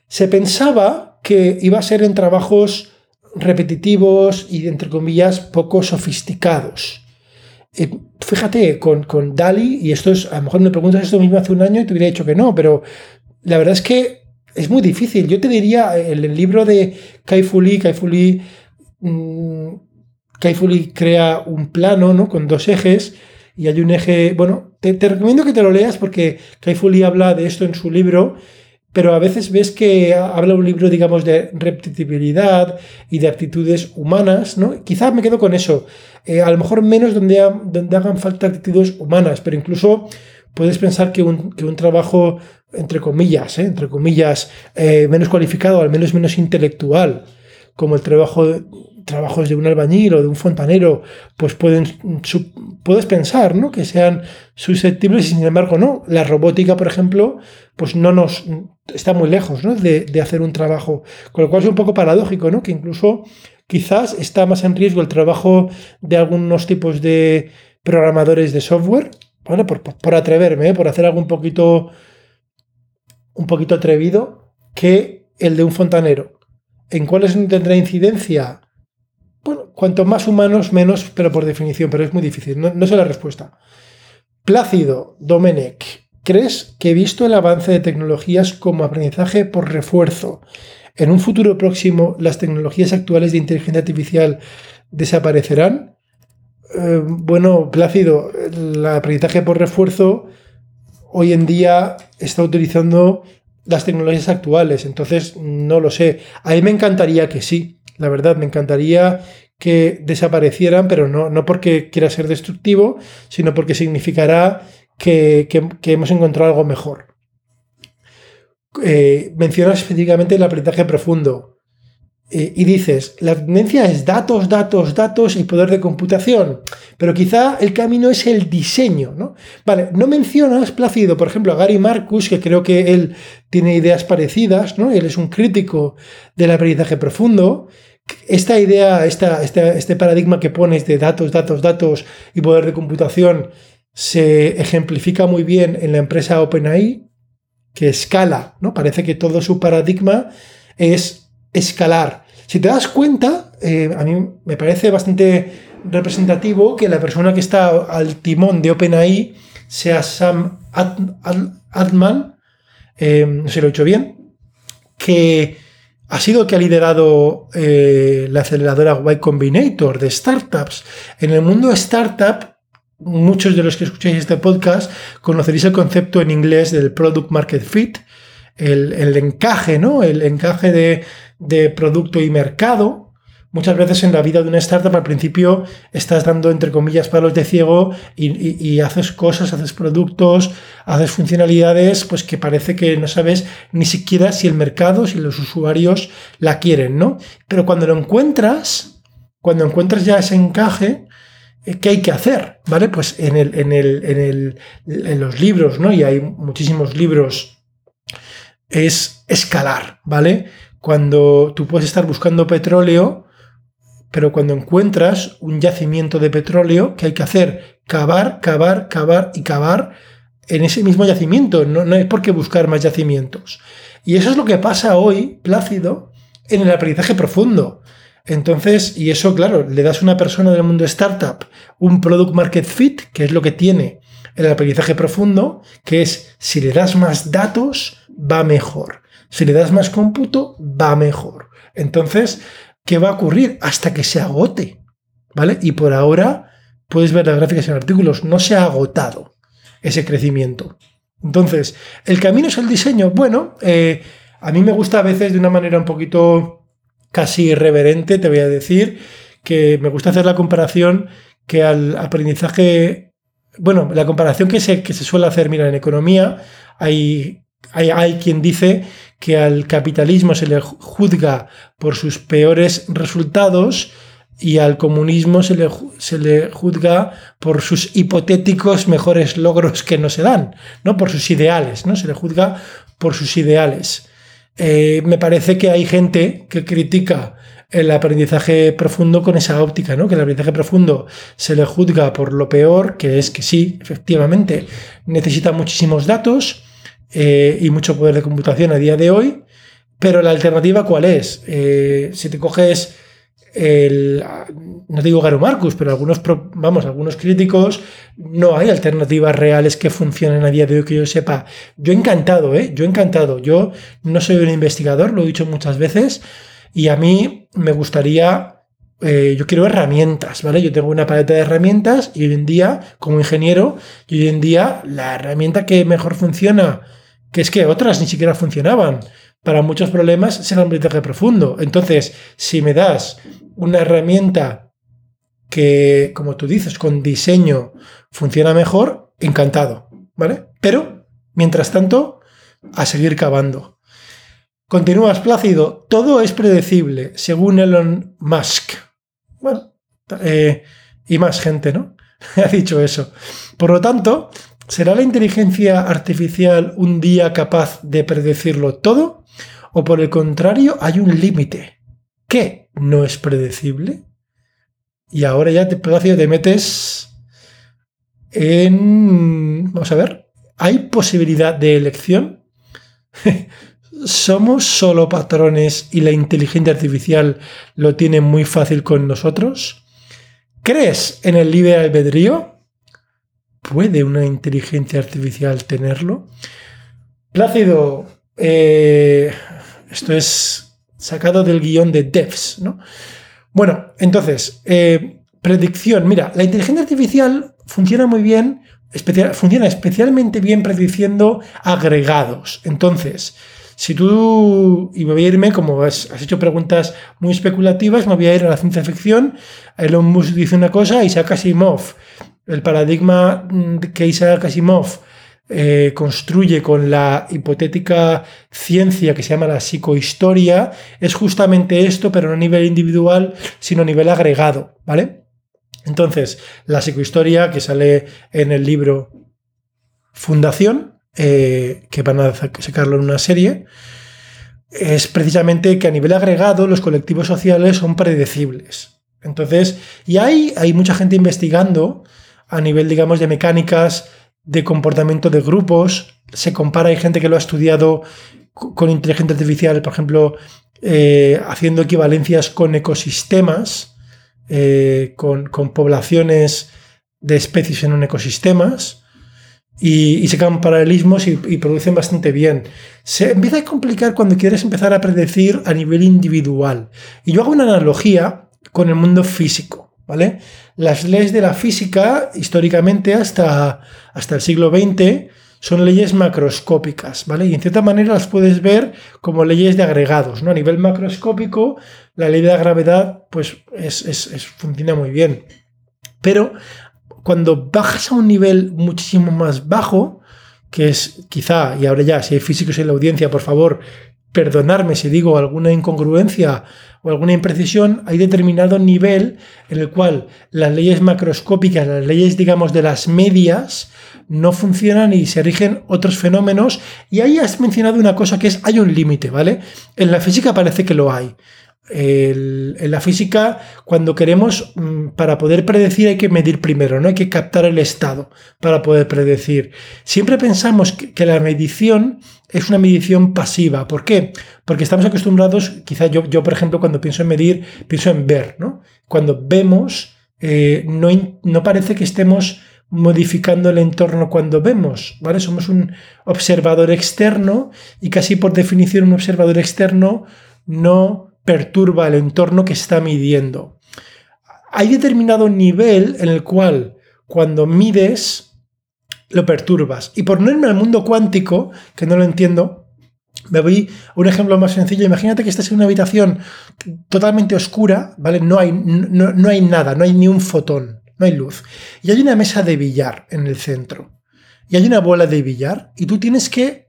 Se pensaba que iba a ser en trabajos repetitivos y, entre comillas, poco sofisticados. Eh, fíjate, con, Dali, y esto es, a lo mejor me preguntas esto mismo hace un año y te hubiera dicho que no, pero la verdad es que es muy difícil. Yo te diría, el, el libro de Kai Fu Lee, Kai Fu Lee, mmm, Kai Fu Lee crea un plano ¿no? con dos ejes y hay un eje, bueno, te, recomiendo que te lo leas porque Kai Fu Lee habla de esto en su libro pero a veces ves que habla un libro, digamos, de repetibilidad y de actitudes humanas, ¿no? Quizá me quedo con eso. Eh, a lo mejor menos donde, donde hagan falta actitudes humanas, pero incluso puedes pensar que un, trabajo, entre comillas, ¿eh? entre comillas, eh, menos cualificado, al menos menos intelectual, como el trabajo trabajos de un albañil o de un fontanero, pues puedes pensar ¿no? que sean susceptibles y sin embargo no. La robótica, por ejemplo, pues no nos está muy lejos ¿no? de, hacer un trabajo. Con lo cual es un poco paradójico, ¿no? que incluso quizás está más en riesgo el trabajo de algunos tipos de programadores de software, por, por atreverme, ¿eh? por hacer algo un poquito, un poquito atrevido, que el de un fontanero. ¿En cuáles no tendrá incidencia? Bueno, cuanto más humanos, menos, pero por definición, pero es muy difícil, no, sé la respuesta. Plácido, Domenech, ¿crees que visto el avance de tecnologías como aprendizaje por refuerzo, en un futuro próximo las tecnologías actuales de inteligencia artificial desaparecerán? Eh, bueno, Plácido, el aprendizaje por refuerzo hoy en día está utilizando las tecnologías actuales, entonces no lo sé. A mí me encantaría que sí, la verdad, me encantaría que desaparecieran, pero no, no porque quiera ser destructivo, sino porque significará que, hemos encontrado algo mejor. Eh, mencionas específicamente el aprendizaje profundo. Eh, y dices, la tendencia es datos, datos, datos y poder de computación, pero quizá el camino es el diseño, ¿no? Vale, no mencionas, Plácido, por ejemplo, a Gary Marcus, que creo que él tiene ideas parecidas, ¿no? Él es un crítico del aprendizaje profundo, esta idea, esta, este paradigma que pones de datos, datos, datos y poder de computación se ejemplifica muy bien en la empresa OpenAI, que escala, ¿no? Parece que todo su paradigma es escalar. Si te das cuenta, eh, a mí me parece bastante representativo que la persona que está al timón de OpenAI sea Sam Altman, eh, no sé lo he dicho bien, que ha sido que ha liderado eh, la aceleradora Y Combinator de startups. En el mundo startup, muchos de los que escucháis este podcast conoceréis el concepto en inglés del product market fit, el, encaje, ¿no? El encaje de, de producto y mercado muchas veces en la vida de una startup al principio estás dando, entre comillas, palos de ciego y, haces cosas, haces productos, haces funcionalidades, pues que parece que no sabes ni siquiera si el mercado, si los usuarios la quieren, ¿no? Pero cuando lo encuentras, cuando encuentras ya ese encaje, eh, ¿qué hay que hacer? ¿Vale? Pues en, el, en, el, en, el, en los libros, ¿no? Y hay muchísimos libros, es escalar, ¿vale? Cuando tú puedes estar buscando petróleo, pero cuando encuentras un yacimiento de petróleo, ¿qué hay que hacer? Cavar, cavar, cavar y cavar en ese mismo yacimiento. No, no hay por qué buscar más yacimientos. Y eso es lo que pasa hoy, Plácido, en el aprendizaje profundo. Entonces, y eso, claro, le das a una persona del mundo startup un product market fit, que es lo que tiene el aprendizaje profundo, que es si le das más datos, va mejor. Si le das más cómputo, va mejor. Entonces, ¿qué va a ocurrir? Hasta que se agote. ¿Vale? Y por ahora, puedes ver las gráficas en artículos, no se ha agotado ese crecimiento. Entonces, el camino es el diseño. Bueno, eh, a mí me gusta a veces de una manera un poquito casi irreverente, te voy a decir, que me gusta hacer la comparación que al aprendizaje, bueno, la comparación que se, que se suele hacer, mira, en economía hay, hay, hay quien dice que al capitalismo se le juzga por sus peores resultados y al comunismo se le, se le, juzga por sus hipotéticos mejores logros que no se dan, ¿no? Por sus ideales, ¿no? Se le juzga por sus ideales. Eh, me parece que hay gente que critica el aprendizaje profundo con esa óptica, ¿no? Que el aprendizaje profundo se le juzga por lo peor, que es que sí, efectivamente, necesita muchísimos datos eh, y mucho poder de computación a día de hoy, pero la alternativa ¿cuál es? Eh, si te coges el, no digo Garo Marcus, pero algunos, vamos, algunos críticos, no hay alternativas reales que funcionen a día de hoy que yo sepa. Yo encantado, ¿eh? Yo encantado. Yo no soy un investigador, lo he dicho muchas veces, y a mí me gustaría, eh, yo quiero herramientas, ¿vale? Yo tengo una paleta de herramientas y hoy en día, como ingeniero, y hoy en día la herramienta que mejor funciona, que es que otras ni siquiera funcionaban, para muchos problemas será un aprendizaje profundo. Entonces, si me das una herramienta que, como tú dices, con diseño funciona mejor, encantado, ¿vale? Pero, mientras tanto, a seguir cavando. Continúas, Plácido. Todo es predecible, según Elon Musk. Bueno, eh, y más gente, ¿no? ha dicho eso. Por lo tanto, ¿será la inteligencia artificial un día capaz de predecirlo todo? ¿O por el contrario, hay un límite? ¿Qué no es predecible? Y ahora ya te, te metes en... Vamos a ver. ¿Hay posibilidad de elección? ¿Somos solo patrones y la inteligencia artificial lo tiene muy fácil con nosotros? ¿Crees en el libre albedrío? ¿Puede una inteligencia artificial tenerlo? Plácido, eh, esto es sacado del guion de Devs, ¿no? Bueno, entonces, eh, predicción. Mira, la inteligencia artificial funciona muy bien, funciona especialmente bien prediciendo agregados. Entonces, si tú, y me voy a irme, como has, hecho preguntas muy especulativas, me voy a ir a la ciencia ficción. Elon Musk dice una cosa, Isaac Asimov, el paradigma que Isaac Asimov eh, construye con la hipotética ciencia que se llama la psicohistoria es justamente esto, pero no a nivel individual, sino a nivel agregado, ¿vale? Entonces, la psicohistoria que sale en el libro Fundación, eh, que van a sacarlo en una serie, es precisamente que a nivel agregado los colectivos sociales son predecibles. Entonces, y hay, hay mucha gente investigando a nivel, digamos, de mecánicas de comportamiento de grupos, se compara, hay gente que lo ha estudiado con inteligencia artificial, por ejemplo, eh, haciendo equivalencias con ecosistemas, eh, con, poblaciones de especies en un ecosistemas, y, y sacan paralelismos y, y, producen bastante bien. Se empieza a complicar cuando quieres empezar a predecir a nivel individual. Y yo hago una analogía con el mundo físico. ¿Vale? Las leyes de la física, históricamente hasta, hasta el siglo XX, son leyes macroscópicas, ¿vale? Y en cierta manera las puedes ver como leyes de agregados, ¿no? A nivel macroscópico, la ley de la gravedad, pues es, funciona muy bien. Pero cuando bajas a un nivel muchísimo más bajo, que es quizá, y ahora ya, si hay físicos en la audiencia, por favor, perdonarme si digo alguna incongruencia o alguna imprecisión, hay determinado nivel en el cual las leyes macroscópicas, las leyes, digamos, de las medias, no funcionan y se rigen otros fenómenos. Y ahí has mencionado una cosa que es, hay un límite, ¿vale? En la física parece que lo hay. En la física, cuando queremos, mm, para poder predecir hay que medir primero, ¿no? Hay que captar el estado para poder predecir. Siempre pensamos que la medición es una medición pasiva. ¿Por qué? Porque estamos acostumbrados, quizá yo, yo por ejemplo, cuando pienso en medir, pienso en ver, ¿no? Cuando vemos, eh, no, no parece que estemos modificando el entorno cuando vemos, ¿vale? Somos un observador externo y casi por definición un observador externo no perturba el entorno que está midiendo. Hay determinado nivel en el cual cuando mides lo perturbas. Y por no irme al mundo cuántico, que no lo entiendo, me voy a un ejemplo más sencillo. Imagínate que estás en una habitación totalmente oscura, ¿vale? No hay, no, no hay nada, no hay ni un fotón, no hay luz. Y hay una mesa de billar en el centro. Y hay una bola de billar. Y tú tienes que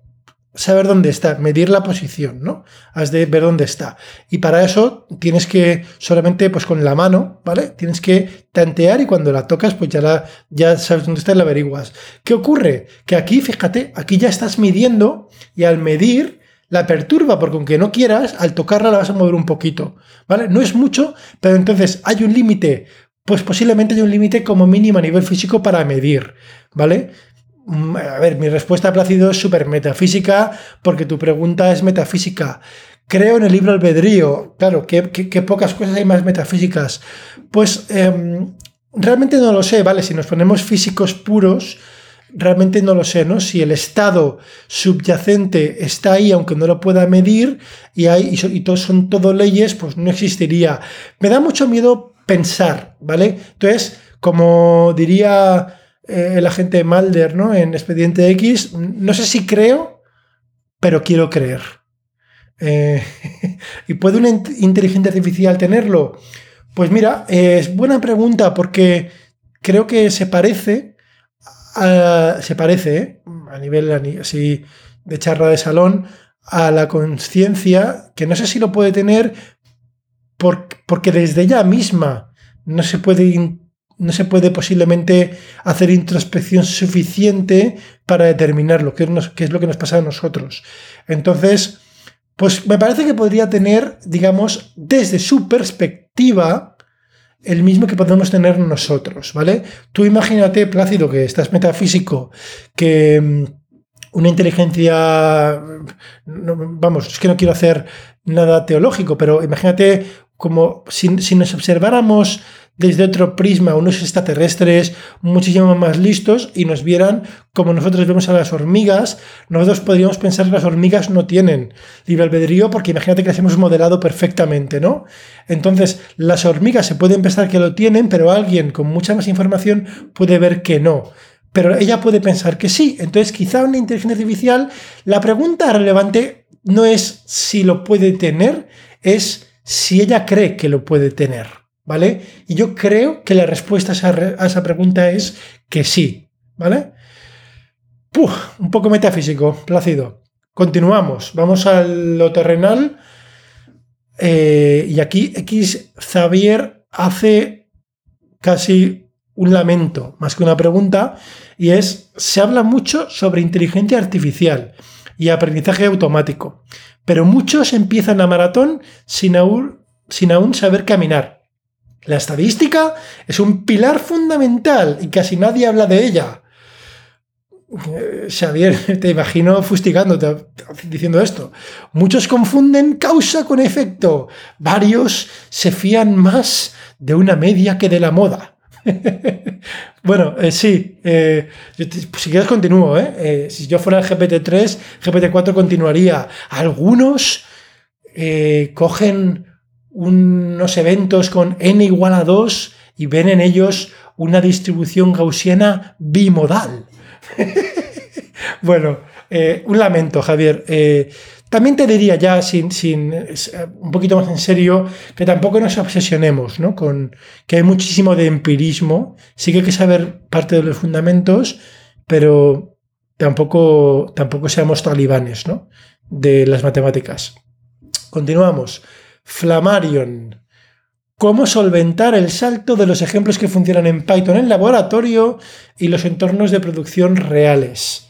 saber dónde está, medir la posición, ¿no? Has de ver dónde está. Y para eso tienes que solamente, pues con la mano, ¿vale? Tienes que tantear y cuando la tocas, pues ya, la, ya sabes dónde está y la averiguas. ¿Qué ocurre? Que aquí, fíjate, aquí ya estás midiendo y al medir la perturba, porque aunque no quieras, al tocarla la vas a mover un poquito, ¿vale? No es mucho, pero entonces hay un límite, pues posiblemente hay un límite como mínimo a nivel físico para medir, ¿vale? Mm, a ver, mi respuesta a Plácido es súper metafísica porque tu pregunta es metafísica. Creo en el libro albedrío. Claro, ¿qué, pocas cosas hay más metafísicas? Pues em, realmente no lo sé, ¿vale? Si nos ponemos físicos puros, realmente no lo sé, ¿no? Si el estado subyacente está ahí, aunque no lo pueda medir, y, hay, y, todos son todo leyes, pues no existiría. Me da mucho miedo pensar, ¿vale? Entonces, como diría eh, el agente Mulder ¿no? en Expediente X. No sé si creo, pero quiero creer. Eh, ¿Y puede una inteligencia artificial tenerlo? Pues mira, es buena pregunta porque creo que se parece, a, se parece ¿eh? a nivel así de charla de salón a la conciencia, que no sé si lo puede tener porque desde ella misma no se puede no se puede posiblemente hacer introspección suficiente para determinar lo que qué es lo que nos pasa a nosotros. Entonces, pues me parece que podría tener, digamos, desde su perspectiva, el mismo que podemos tener nosotros, ¿vale? Tú imagínate, Plácido, que estás metafísico, que mm, una inteligencia, vamos, es que no quiero hacer nada teológico, pero imagínate como si nos observáramos desde otro prisma, unos extraterrestres muchísimo más listos y nos vieran como nosotros vemos a las hormigas, nosotros podríamos pensar que las hormigas no tienen libre albedrío porque imagínate que las hemos modelado perfectamente, ¿no? Entonces, las hormigas se pueden pensar que lo tienen, pero alguien con mucha más información puede ver que no. Pero ella puede pensar que sí. Entonces, quizá una inteligencia artificial, la pregunta relevante no es si lo puede tener, es si ella cree que lo puede tener. ¿Vale? Y yo creo que la respuesta a esa, pregunta es que sí, ¿vale? un poco metafísico, plácido. Continuamos, vamos a lo terrenal. Eh, y aquí X Xavier hace casi un lamento, más que una pregunta, y es, se habla mucho sobre inteligencia artificial y aprendizaje automático, pero muchos empiezan a maratón sin aún, sin aún saber caminar. La estadística es un pilar fundamental y casi nadie habla de ella. Eh, Xavier, te imagino fustigándote diciendo esto. Muchos confunden causa con efecto. Varios se fían más de una media que de la moda. bueno, eh, sí, eh, si quieres continúo. si yo fuera el GPT-3, GPT-4 continuaría. Algunos cogen unos eventos con n igual a 2 y ven en ellos una distribución gaussiana bimodal. bueno, eh, un lamento, Javier. Eh, también te diría ya, sin, sin, eh, un poquito más en serio, que tampoco nos obsesionemos, ¿no? Con que hay muchísimo de empirismo. Sí que hay que saber parte de los fundamentos, pero tampoco, tampoco seamos talibanes, ¿no? De las matemáticas. Continuamos. Flammarion. cómo solventar el salto de los ejemplos que funcionan en Python en laboratorio y los entornos de producción reales.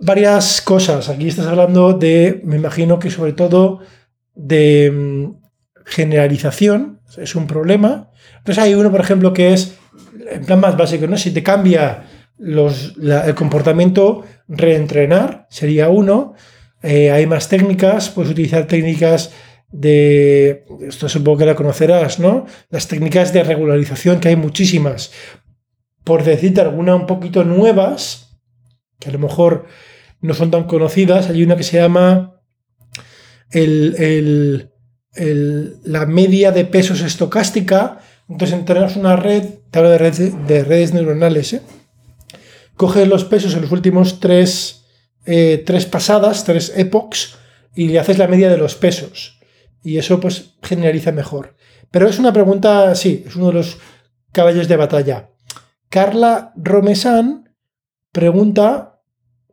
Varias cosas. Aquí estás hablando de, me imagino que sobre todo de mm, generalización, es un problema. Entonces hay uno, por ejemplo, que es, en plan más básico, ¿no? Si te cambia el comportamiento, reentrenar sería uno. Eh, hay más técnicas, puedes utilizar técnicas de, esto supongo que la conocerás, ¿no? Las técnicas de regularización, que hay muchísimas. Por decirte alguna un poquito nuevas, que a lo mejor no son tan conocidas, hay una que se llama el, la media de pesos estocástica. Entonces entrenas una red, te hablo de redes, de redes neuronales, ¿eh? coges los pesos en los últimos tres, eh, tres pasadas, tres epochs, y le haces la media de los pesos y eso pues generaliza mejor. Pero es una pregunta, sí, es uno de los caballos de batalla. Carla Romesan pregunta,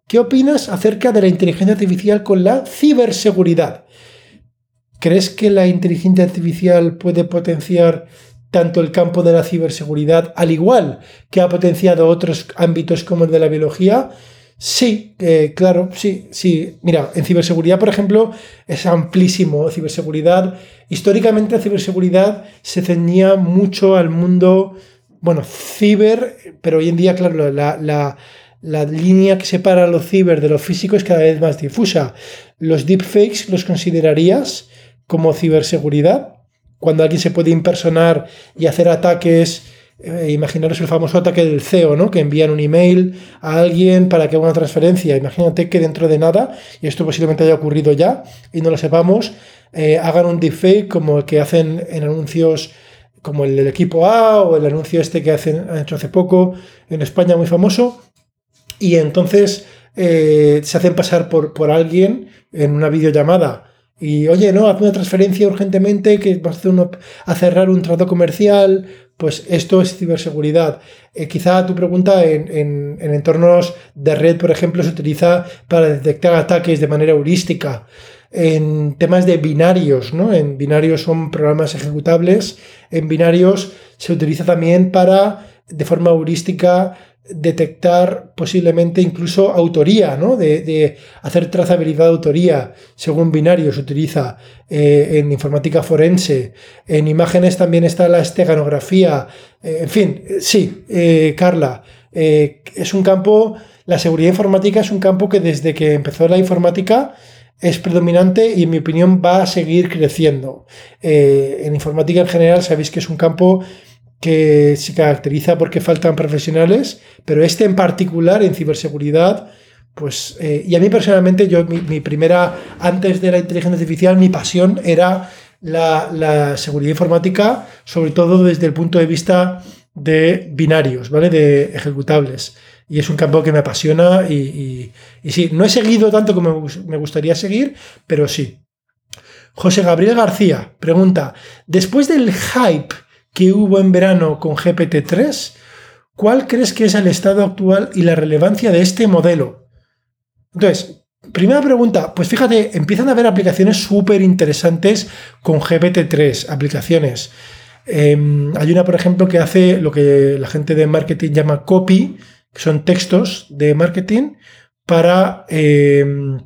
¿qué opinas acerca de la inteligencia artificial con la ciberseguridad? ¿Crees que la inteligencia artificial puede potenciar tanto el campo de la ciberseguridad, al igual que ha potenciado otros ámbitos como el de la biología? Sí, eh, claro, sí, sí. Mira, en ciberseguridad, por ejemplo, es amplísimo. Ciberseguridad, históricamente la ciberseguridad se ceñía mucho al mundo, bueno, ciber, pero hoy en día, claro, la, línea que separa lo ciber de lo físico es cada vez más difusa. Los deepfakes los considerarías como ciberseguridad, cuando alguien se puede impersonar y hacer ataques eh, imaginaros el famoso ataque del CEO, ¿no? Que envían un email a alguien para que haga una transferencia. Imagínate que dentro de nada, y esto posiblemente haya ocurrido ya y no lo sepamos, eh, hagan un deepfake como el que hacen en anuncios como el del equipo A o el anuncio este que hacen, hace poco en España muy famoso. Y entonces eh, se hacen pasar por, por alguien en una videollamada y oye, no, haz una transferencia urgentemente que vas a cerrar un trato comercial, pues esto es ciberseguridad. Eh, quizá tu pregunta en, entornos de red, por ejemplo, se utiliza para detectar ataques de manera heurística. En temas de binarios, ¿no? En binarios son programas ejecutables. En binarios se utiliza también para, de forma heurística, detectar posiblemente incluso autoría, ¿no? de, hacer trazabilidad de autoría según binarios se utiliza eh, en informática forense, en imágenes también está la esteganografía, eh, en fin, sí, eh, Carla, es un campo, la seguridad informática es un campo que desde que empezó la informática es predominante y en mi opinión va a seguir creciendo. en informática en general sabéis que es un campo que se caracteriza porque faltan profesionales, pero este en particular en ciberseguridad, pues, eh, y a mí personalmente, yo, mi, primera, antes de la inteligencia artificial, mi pasión era la, seguridad informática, sobre todo desde el punto de vista de binarios, ¿vale? De ejecutables. Y es un campo que me apasiona y, y sí, no he seguido tanto como me gustaría seguir, pero sí. José Gabriel García pregunta, después del hype que hubo en verano con GPT-3, ¿cuál crees que es el estado actual y la relevancia de este modelo? Entonces, primera pregunta, pues fíjate, empiezan a haber aplicaciones súper interesantes con GPT-3, aplicaciones. Em, hay una, por ejemplo, que hace lo que la gente de marketing llama copy, que son textos de marketing para, em,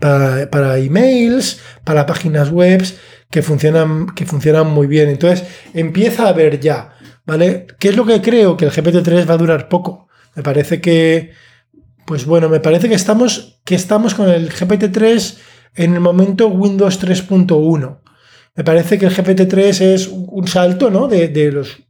para, para emails, para páginas web que funcionan, que funcionan muy bien. Entonces, empieza a ver ya, ¿vale? ¿Qué es lo que creo? Que el GPT-3 va a durar poco. Me parece que, pues bueno, me parece que estamos, que estamos con el GPT-3 en el momento Windows 3.1. Me parece que el GPT-3 es un salto, ¿no? De, de los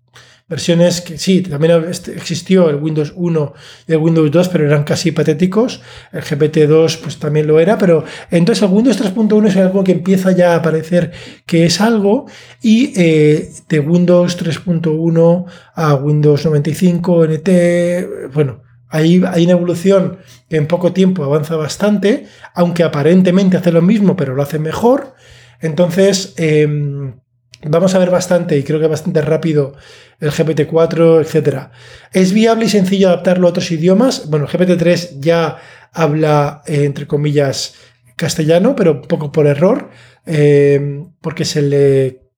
versiones que sí, también existió el Windows 1 y el Windows 2, pero eran casi patéticos. El GPT-2 pues también lo era, pero entonces el Windows 3.1 es algo que empieza ya a parecer que es algo y eh, de Windows 3.1 a Windows 95 NT, bueno, Ahí hay una evolución que en poco tiempo avanza bastante, aunque aparentemente hace lo mismo, pero lo hace mejor. Entonces, em, Vamos a ver bastante, y creo que bastante rápido, el GPT-4, etc. ¿Es viable y sencillo adaptarlo a otros idiomas? Bueno, el GPT-3 ya habla, eh, entre comillas, castellano, pero poco por error, eh, porque se le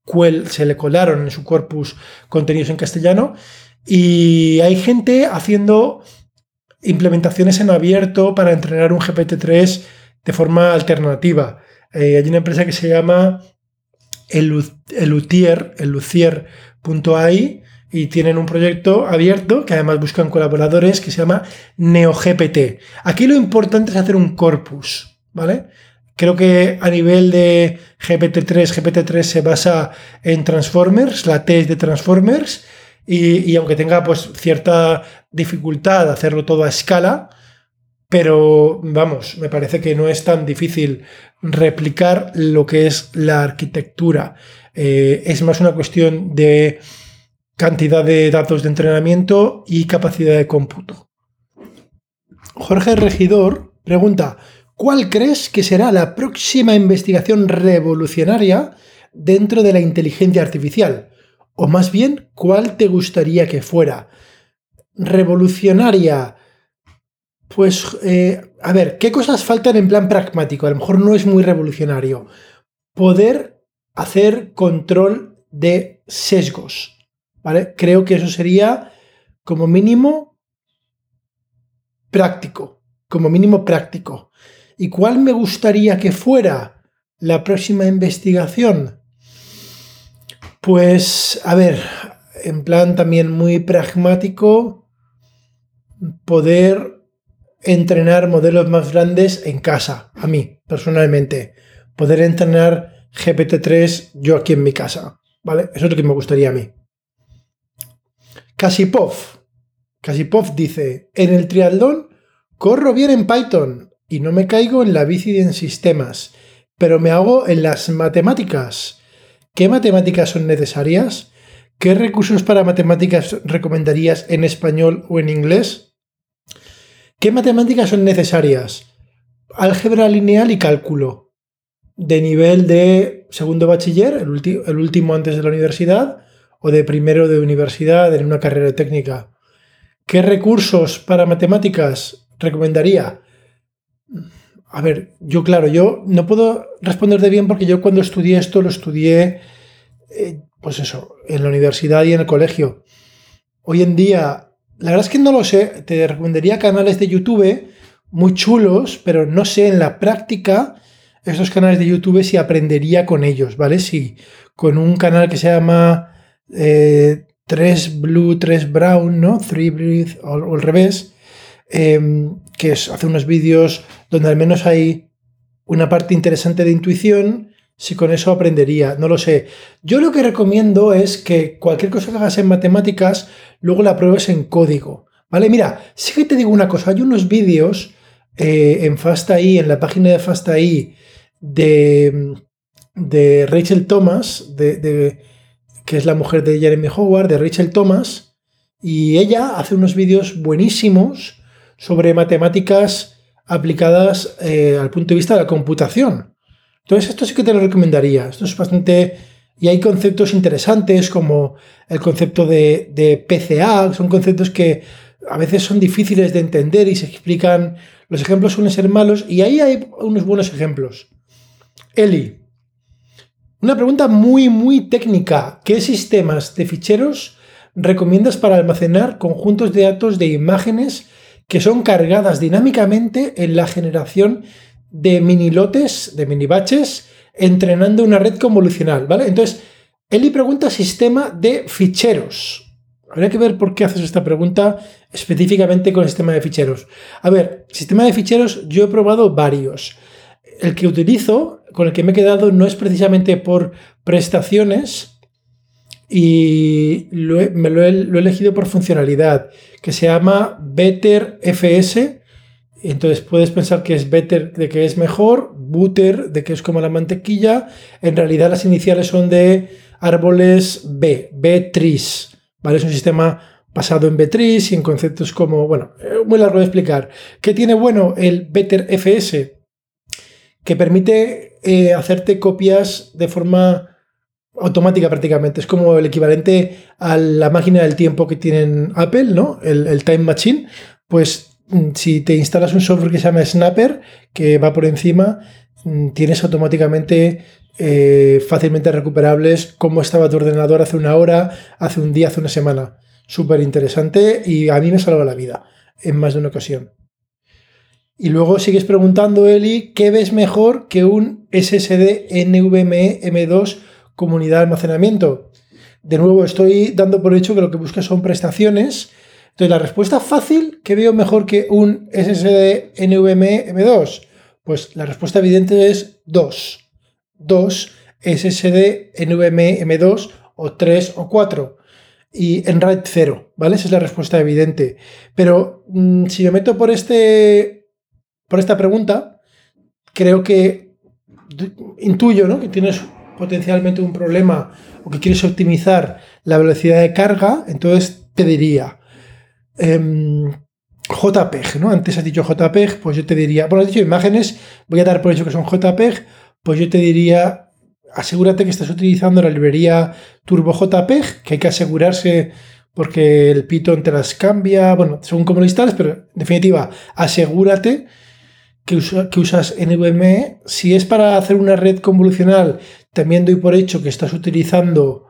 se le colaron en su corpus contenidos en castellano. Y hay gente haciendo implementaciones en abierto para entrenar un GPT-3 de forma alternativa. Eh, hay una empresa que se llama Elutier, elucier.ai, y tienen un proyecto abierto que además buscan colaboradores que se llama NeoGPT. Aquí lo importante es hacer un corpus, ¿vale? Creo que a nivel de GPT-3, GPT-3 se basa en Transformers, la test de Transformers, y, aunque tenga pues cierta dificultad hacerlo todo a escala, pero vamos, me parece que no es tan difícil replicar lo que es la arquitectura. Eh, es más una cuestión de cantidad de datos de entrenamiento y capacidad de cómputo. Jorge Regidor pregunta, ¿cuál crees que será la próxima investigación revolucionaria dentro de la inteligencia artificial? O más bien, ¿cuál te gustaría que fuera? Revolucionaria. Pues, eh, a ver, ¿qué cosas faltan en plan pragmático? A lo mejor no es muy revolucionario. Poder hacer control de sesgos. ¿Vale? Creo que eso sería como mínimo práctico. Como mínimo práctico. ¿Y cuál me gustaría que fuera la próxima investigación? Pues, a ver, en plan también muy pragmático, poder entrenar modelos más grandes en casa, a mí, personalmente. Poder entrenar GPT-3 yo aquí en mi casa, ¿vale? Eso es lo que me gustaría a mí. Kasipov. Kasipov dice, en el triatlón corro bien en Python y no me caigo en la bici en sistemas, pero me hago en las matemáticas ¿Qué matemáticas son necesarias? ¿Qué recursos para matemáticas recomendarías en español o en inglés? ¿Qué matemáticas son necesarias? Álgebra lineal y cálculo. De nivel de segundo bachiller, el, último antes de la universidad, o de primero de universidad en una carrera técnica. ¿Qué recursos para matemáticas recomendaría? A ver, yo claro, yo no puedo responderte bien porque yo cuando estudié esto lo estudié, eh, pues eso, en la universidad y en el colegio. Hoy en día, la verdad es que no lo sé, te recomendaría canales de YouTube muy chulos, pero no sé en la práctica esos canales de YouTube si aprendería con ellos, ¿vale? Si con un canal que se llama 3 eh, Blue, 3 Brown, ¿no? 3 Blue o al revés, Em, que hace unos vídeos donde al menos hay una parte interesante de intuición, si con eso aprendería, no lo sé. Yo lo que recomiendo es que cualquier cosa que hagas en matemáticas, luego la pruebes en código. ¿Vale? Mira, sí que te digo una cosa, hay unos vídeos eh, en FastAI, en la página de FastAI, de, de Rachel Thomas, de, que es la mujer de Jeremy Howard, de Rachel Thomas, y ella hace unos vídeos buenísimos sobre matemáticas aplicadas eh, al punto de vista de la computación. Entonces, esto sí que te lo recomendaría. Esto es bastante. Y hay conceptos interesantes como el concepto de, PCA, son conceptos que a veces son difíciles de entender y se explican. Los ejemplos suelen ser malos y ahí hay unos buenos ejemplos. Eli. Una pregunta muy, muy técnica. ¿Qué sistemas de ficheros recomiendas para almacenar conjuntos de datos de imágenes que son cargadas dinámicamente en la generación de mini lotes, de mini batches, entrenando una red convolucional, ¿vale? Entonces, Eli pregunta sistema de ficheros. Habría que ver por qué haces esta pregunta específicamente con el sistema de ficheros. A ver, sistema de ficheros yo he probado varios. El que utilizo, con el que me he quedado, no es precisamente por prestaciones, y me lo he, elegido por funcionalidad, que se llama Better FS. Entonces puedes pensar que es Better de que es mejor, Butter de que es como la mantequilla. En realidad las iniciales son de árboles B, B-Tris. ¿vale? Es un sistema basado en B-Tris y en conceptos como, bueno, muy largo de explicar. ¿Qué tiene bueno el Better FS? Que permite eh, hacerte copias de forma automática prácticamente. Es como el equivalente a la máquina del tiempo que tienen Apple, ¿no? El, Time Machine. Pues si te instalas un software que se llama Snapper, que va por encima, mm, tienes automáticamente eh, fácilmente recuperables cómo estaba tu ordenador hace una hora, hace un día, hace una semana. Súper interesante y a mí me salva la vida en más de una ocasión. Y luego sigues preguntando, Eli, ¿qué ves mejor que un SSD NVMe M2 comunidad de almacenamiento? De nuevo, estoy dando por hecho que lo que buscas son prestaciones. Entonces, la respuesta fácil, ¿qué veo mejor que un SSD NVMe M2? Pues la respuesta evidente es 2. 2 SSD NVMe M2 o 3 o 4 y en RAID 0, ¿vale? Esa es la respuesta evidente. Pero mm, si me meto por este por esta pregunta, creo que intuyo, ¿no? Que tienes potencialmente un problema o que quieres optimizar la velocidad de carga, entonces te diría em, JPEG, ¿no? Antes has dicho JPEG, pues yo te diría, bueno, has dicho imágenes, voy a dar por hecho que son JPEG, pues yo te diría, asegúrate que estás utilizando la librería Turbo JPEG, que hay que asegurarse porque el Python te las cambia, bueno, según como lo instales, pero en definitiva, asegúrate que, que usas NVMe. Si es para hacer una red convolucional, también doy por hecho que estás utilizando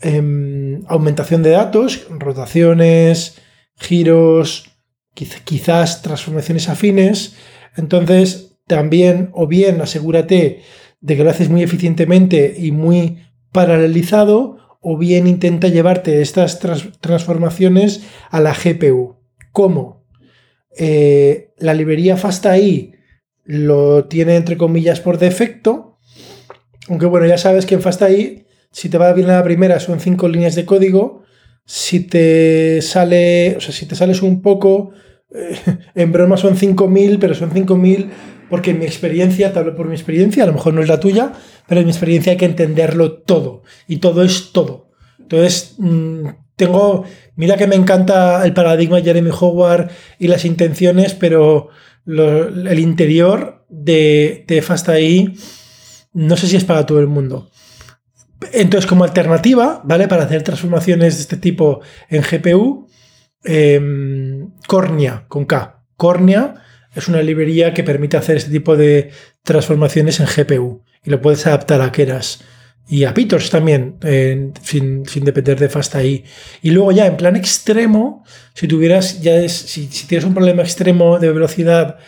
em, aumentación de datos, rotaciones, giros, quizás transformaciones afines. Entonces, también o bien asegúrate de que lo haces muy eficientemente y muy paralelizado, o bien intenta llevarte estas transformaciones a la GPU. ¿Cómo? Eh, la librería FastAI lo tiene entre comillas por defecto, aunque bueno, ya sabes que en FastAI, si te va bien la primera, son cinco líneas de código. Si te sale, o sea, si te sales un poco, eh, en broma son 5000, pero son 5000 porque en mi experiencia, te hablo por mi experiencia, a lo mejor no es la tuya, pero en mi experiencia hay que entenderlo todo. Y todo es todo. Entonces, mm, tengo. Mira que me encanta el paradigma de Jeremy Howard y las intenciones, pero el interior de, de FastAI no sé si es para todo el mundo. Entonces, como alternativa, ¿vale? Para hacer transformaciones de este tipo en GPU, eh, Cornia, con K. Cornia es una librería que permite hacer este tipo de transformaciones en GPU y lo puedes adaptar a Keras y a PyTorch también, sin, depender de FastAI. Y luego ya en plan extremo, si tuvieras, ya es, si, tienes un problema extremo de velocidad,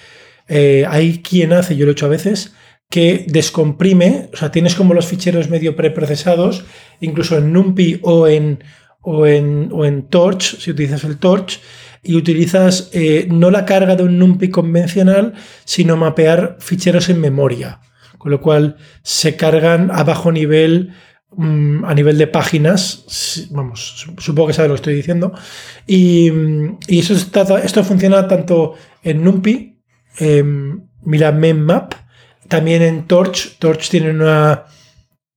eh, hay quien hace, yo lo he hecho a veces, que descomprime, o sea, tienes como los ficheros medio preprocesados, incluso en NumPy o en, o en, o en Torch, si utilizas el Torch, y utilizas eh, no la carga de un NumPy convencional, sino mapear ficheros en memoria. Con lo cual se cargan a bajo nivel, mm, a nivel de páginas. Vamos, supongo que sabes lo que estoy diciendo. Y, eso esto funciona tanto en NumPy, mira MemMap, también en Torch. Torch tiene una,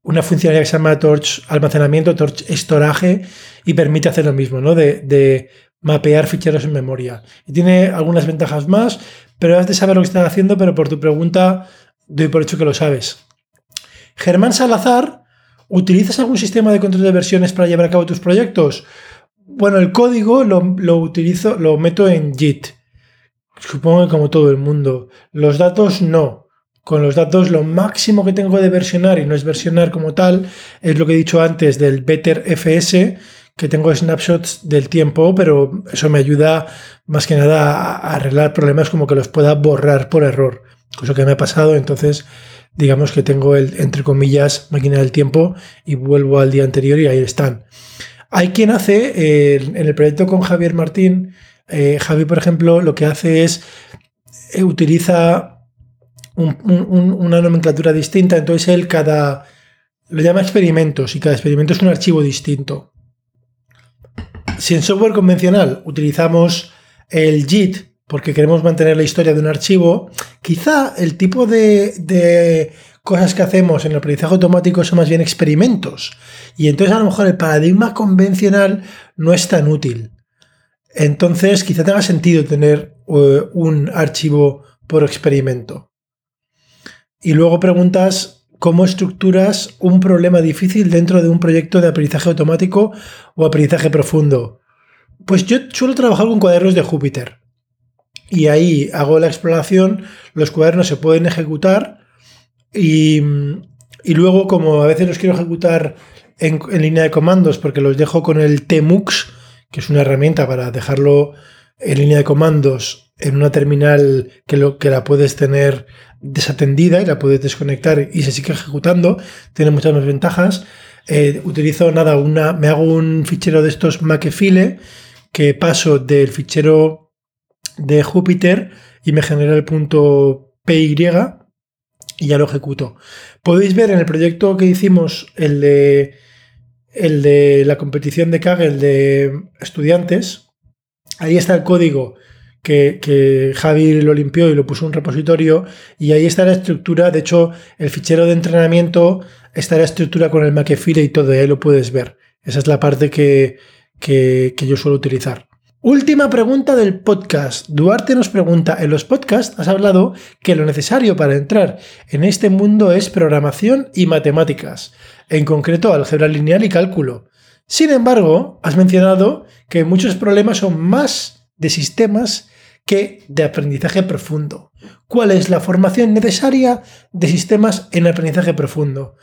una funcionalidad que se llama Torch almacenamiento, Torch storage, y permite hacer lo mismo, ¿no? De, de mapear ficheros en memoria. Y tiene algunas ventajas más, pero has de saber lo que estás haciendo, pero por tu pregunta doy por hecho que lo sabes. Germán Salazar, ¿utilizas algún sistema de control de versiones para llevar a cabo tus proyectos? Bueno, el código lo, lo utilizo, lo meto en Git. Supongo que como todo el mundo. Los datos no. Con los datos lo máximo que tengo de versionar, y no es versionar como tal, es lo que he dicho antes del Better FS, que tengo snapshots del tiempo, pero eso me ayuda más que nada a arreglar problemas como que los pueda borrar por error, cosa que me ha pasado, entonces digamos que tengo el, entre comillas, máquina del tiempo y vuelvo al día anterior y ahí están. Hay quien hace, eh, en el proyecto con Javier Martín, eh, Javi, por ejemplo, lo que hace es, eh, utiliza una nomenclatura distinta, entonces él cada, lo llama experimentos y cada experimento es un archivo distinto. Si en software convencional utilizamos el JIT porque queremos mantener la historia de un archivo, quizá el tipo de, cosas que hacemos en el aprendizaje automático son más bien experimentos. Y entonces a lo mejor el paradigma convencional no es tan útil. Entonces quizá tenga sentido tener eh, un archivo por experimento. Y luego preguntas cómo estructuras un problema difícil dentro de un proyecto de aprendizaje automático o aprendizaje profundo. Pues yo suelo trabajar con cuadernos de Júpiter. Y ahí hago la exploración, los cuadernos se pueden ejecutar Y, luego, como a veces los quiero ejecutar en, línea de comandos, porque los dejo con el TMUX, que es una herramienta para dejarlo en línea de comandos en una terminal que, lo, que la puedes tener desatendida y la puedes desconectar y se sigue ejecutando, tiene muchas más ventajas. Eh, utilizo nada, una, me hago un fichero de estos Makefile que paso del fichero de Júpiter y me genera el punto PY y ya lo ejecuto. Podéis ver en el proyecto que hicimos, el de, el de la competición de Kaggle de estudiantes, ahí está el código que, que, Javi lo limpió y lo puso en un repositorio y ahí está la estructura. De hecho, el fichero de entrenamiento está la estructura con el Makefile y todo, y ahí lo puedes ver. Esa es la parte que, que, yo suelo utilizar. Última pregunta del podcast. Duarte nos pregunta, en los podcasts has hablado que lo necesario para entrar en este mundo es programación y matemáticas, en concreto álgebra lineal y cálculo. Sin embargo, has mencionado que muchos problemas son más de sistemas que de aprendizaje profundo. ¿Cuál es la formación necesaria de sistemas en aprendizaje profundo?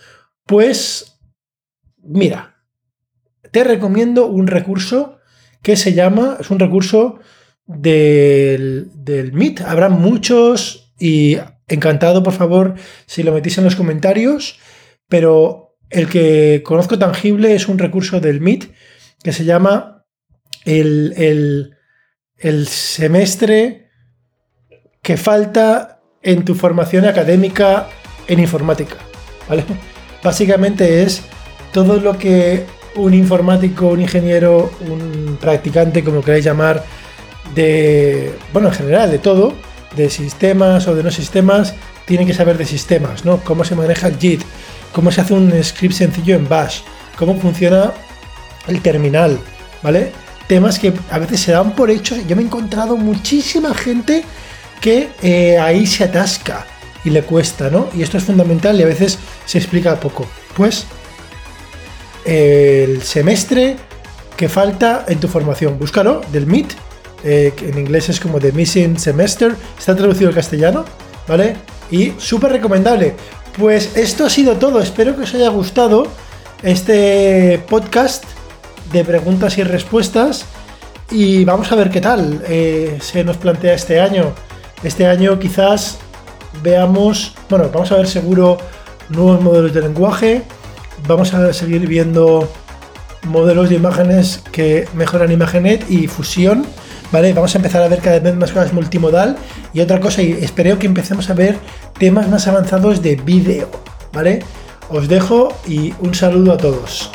Pues, mira, te recomiendo un recurso que se llama, es un recurso del, del Meet. Habrá muchos y encantado, por favor, si lo metís en los comentarios, pero el que conozco tangible es un recurso del Meet que se llama el, el, el semestre que falta en tu formación académica en informática. ¿vale? Básicamente es todo lo que un informático, un ingeniero, un practicante, como queráis llamar, de, bueno, en general, de todo, de sistemas o de no sistemas, tiene que saber de sistemas, ¿no? Cómo se maneja el JIT, cómo se hace un script sencillo en Bash, cómo funciona el terminal, ¿vale? Temas que a veces se dan por hechos. Yo me he encontrado muchísima gente que eh, ahí se atasca y le cuesta, ¿no? Y esto es fundamental y a veces se explica poco. Pues el semestre que falta en tu formación. Búscalo del MIT, eh, en inglés es como The Missing Semester, está traducido al castellano, ¿vale? Y súper recomendable. Pues esto ha sido todo, espero que os haya gustado este podcast de preguntas y respuestas y vamos a ver qué tal eh, se nos plantea este año. Este año quizás veamos, bueno, vamos a ver seguro nuevos modelos de lenguaje, vamos a seguir viendo modelos de imágenes que mejoran Imagenet y fusión. ¿Vale? Vamos a empezar a ver cada vez más cosas multimodal. Y otra cosa, y espero que empecemos a ver temas más avanzados de vídeo. ¿Vale? Os dejo y un saludo a todos.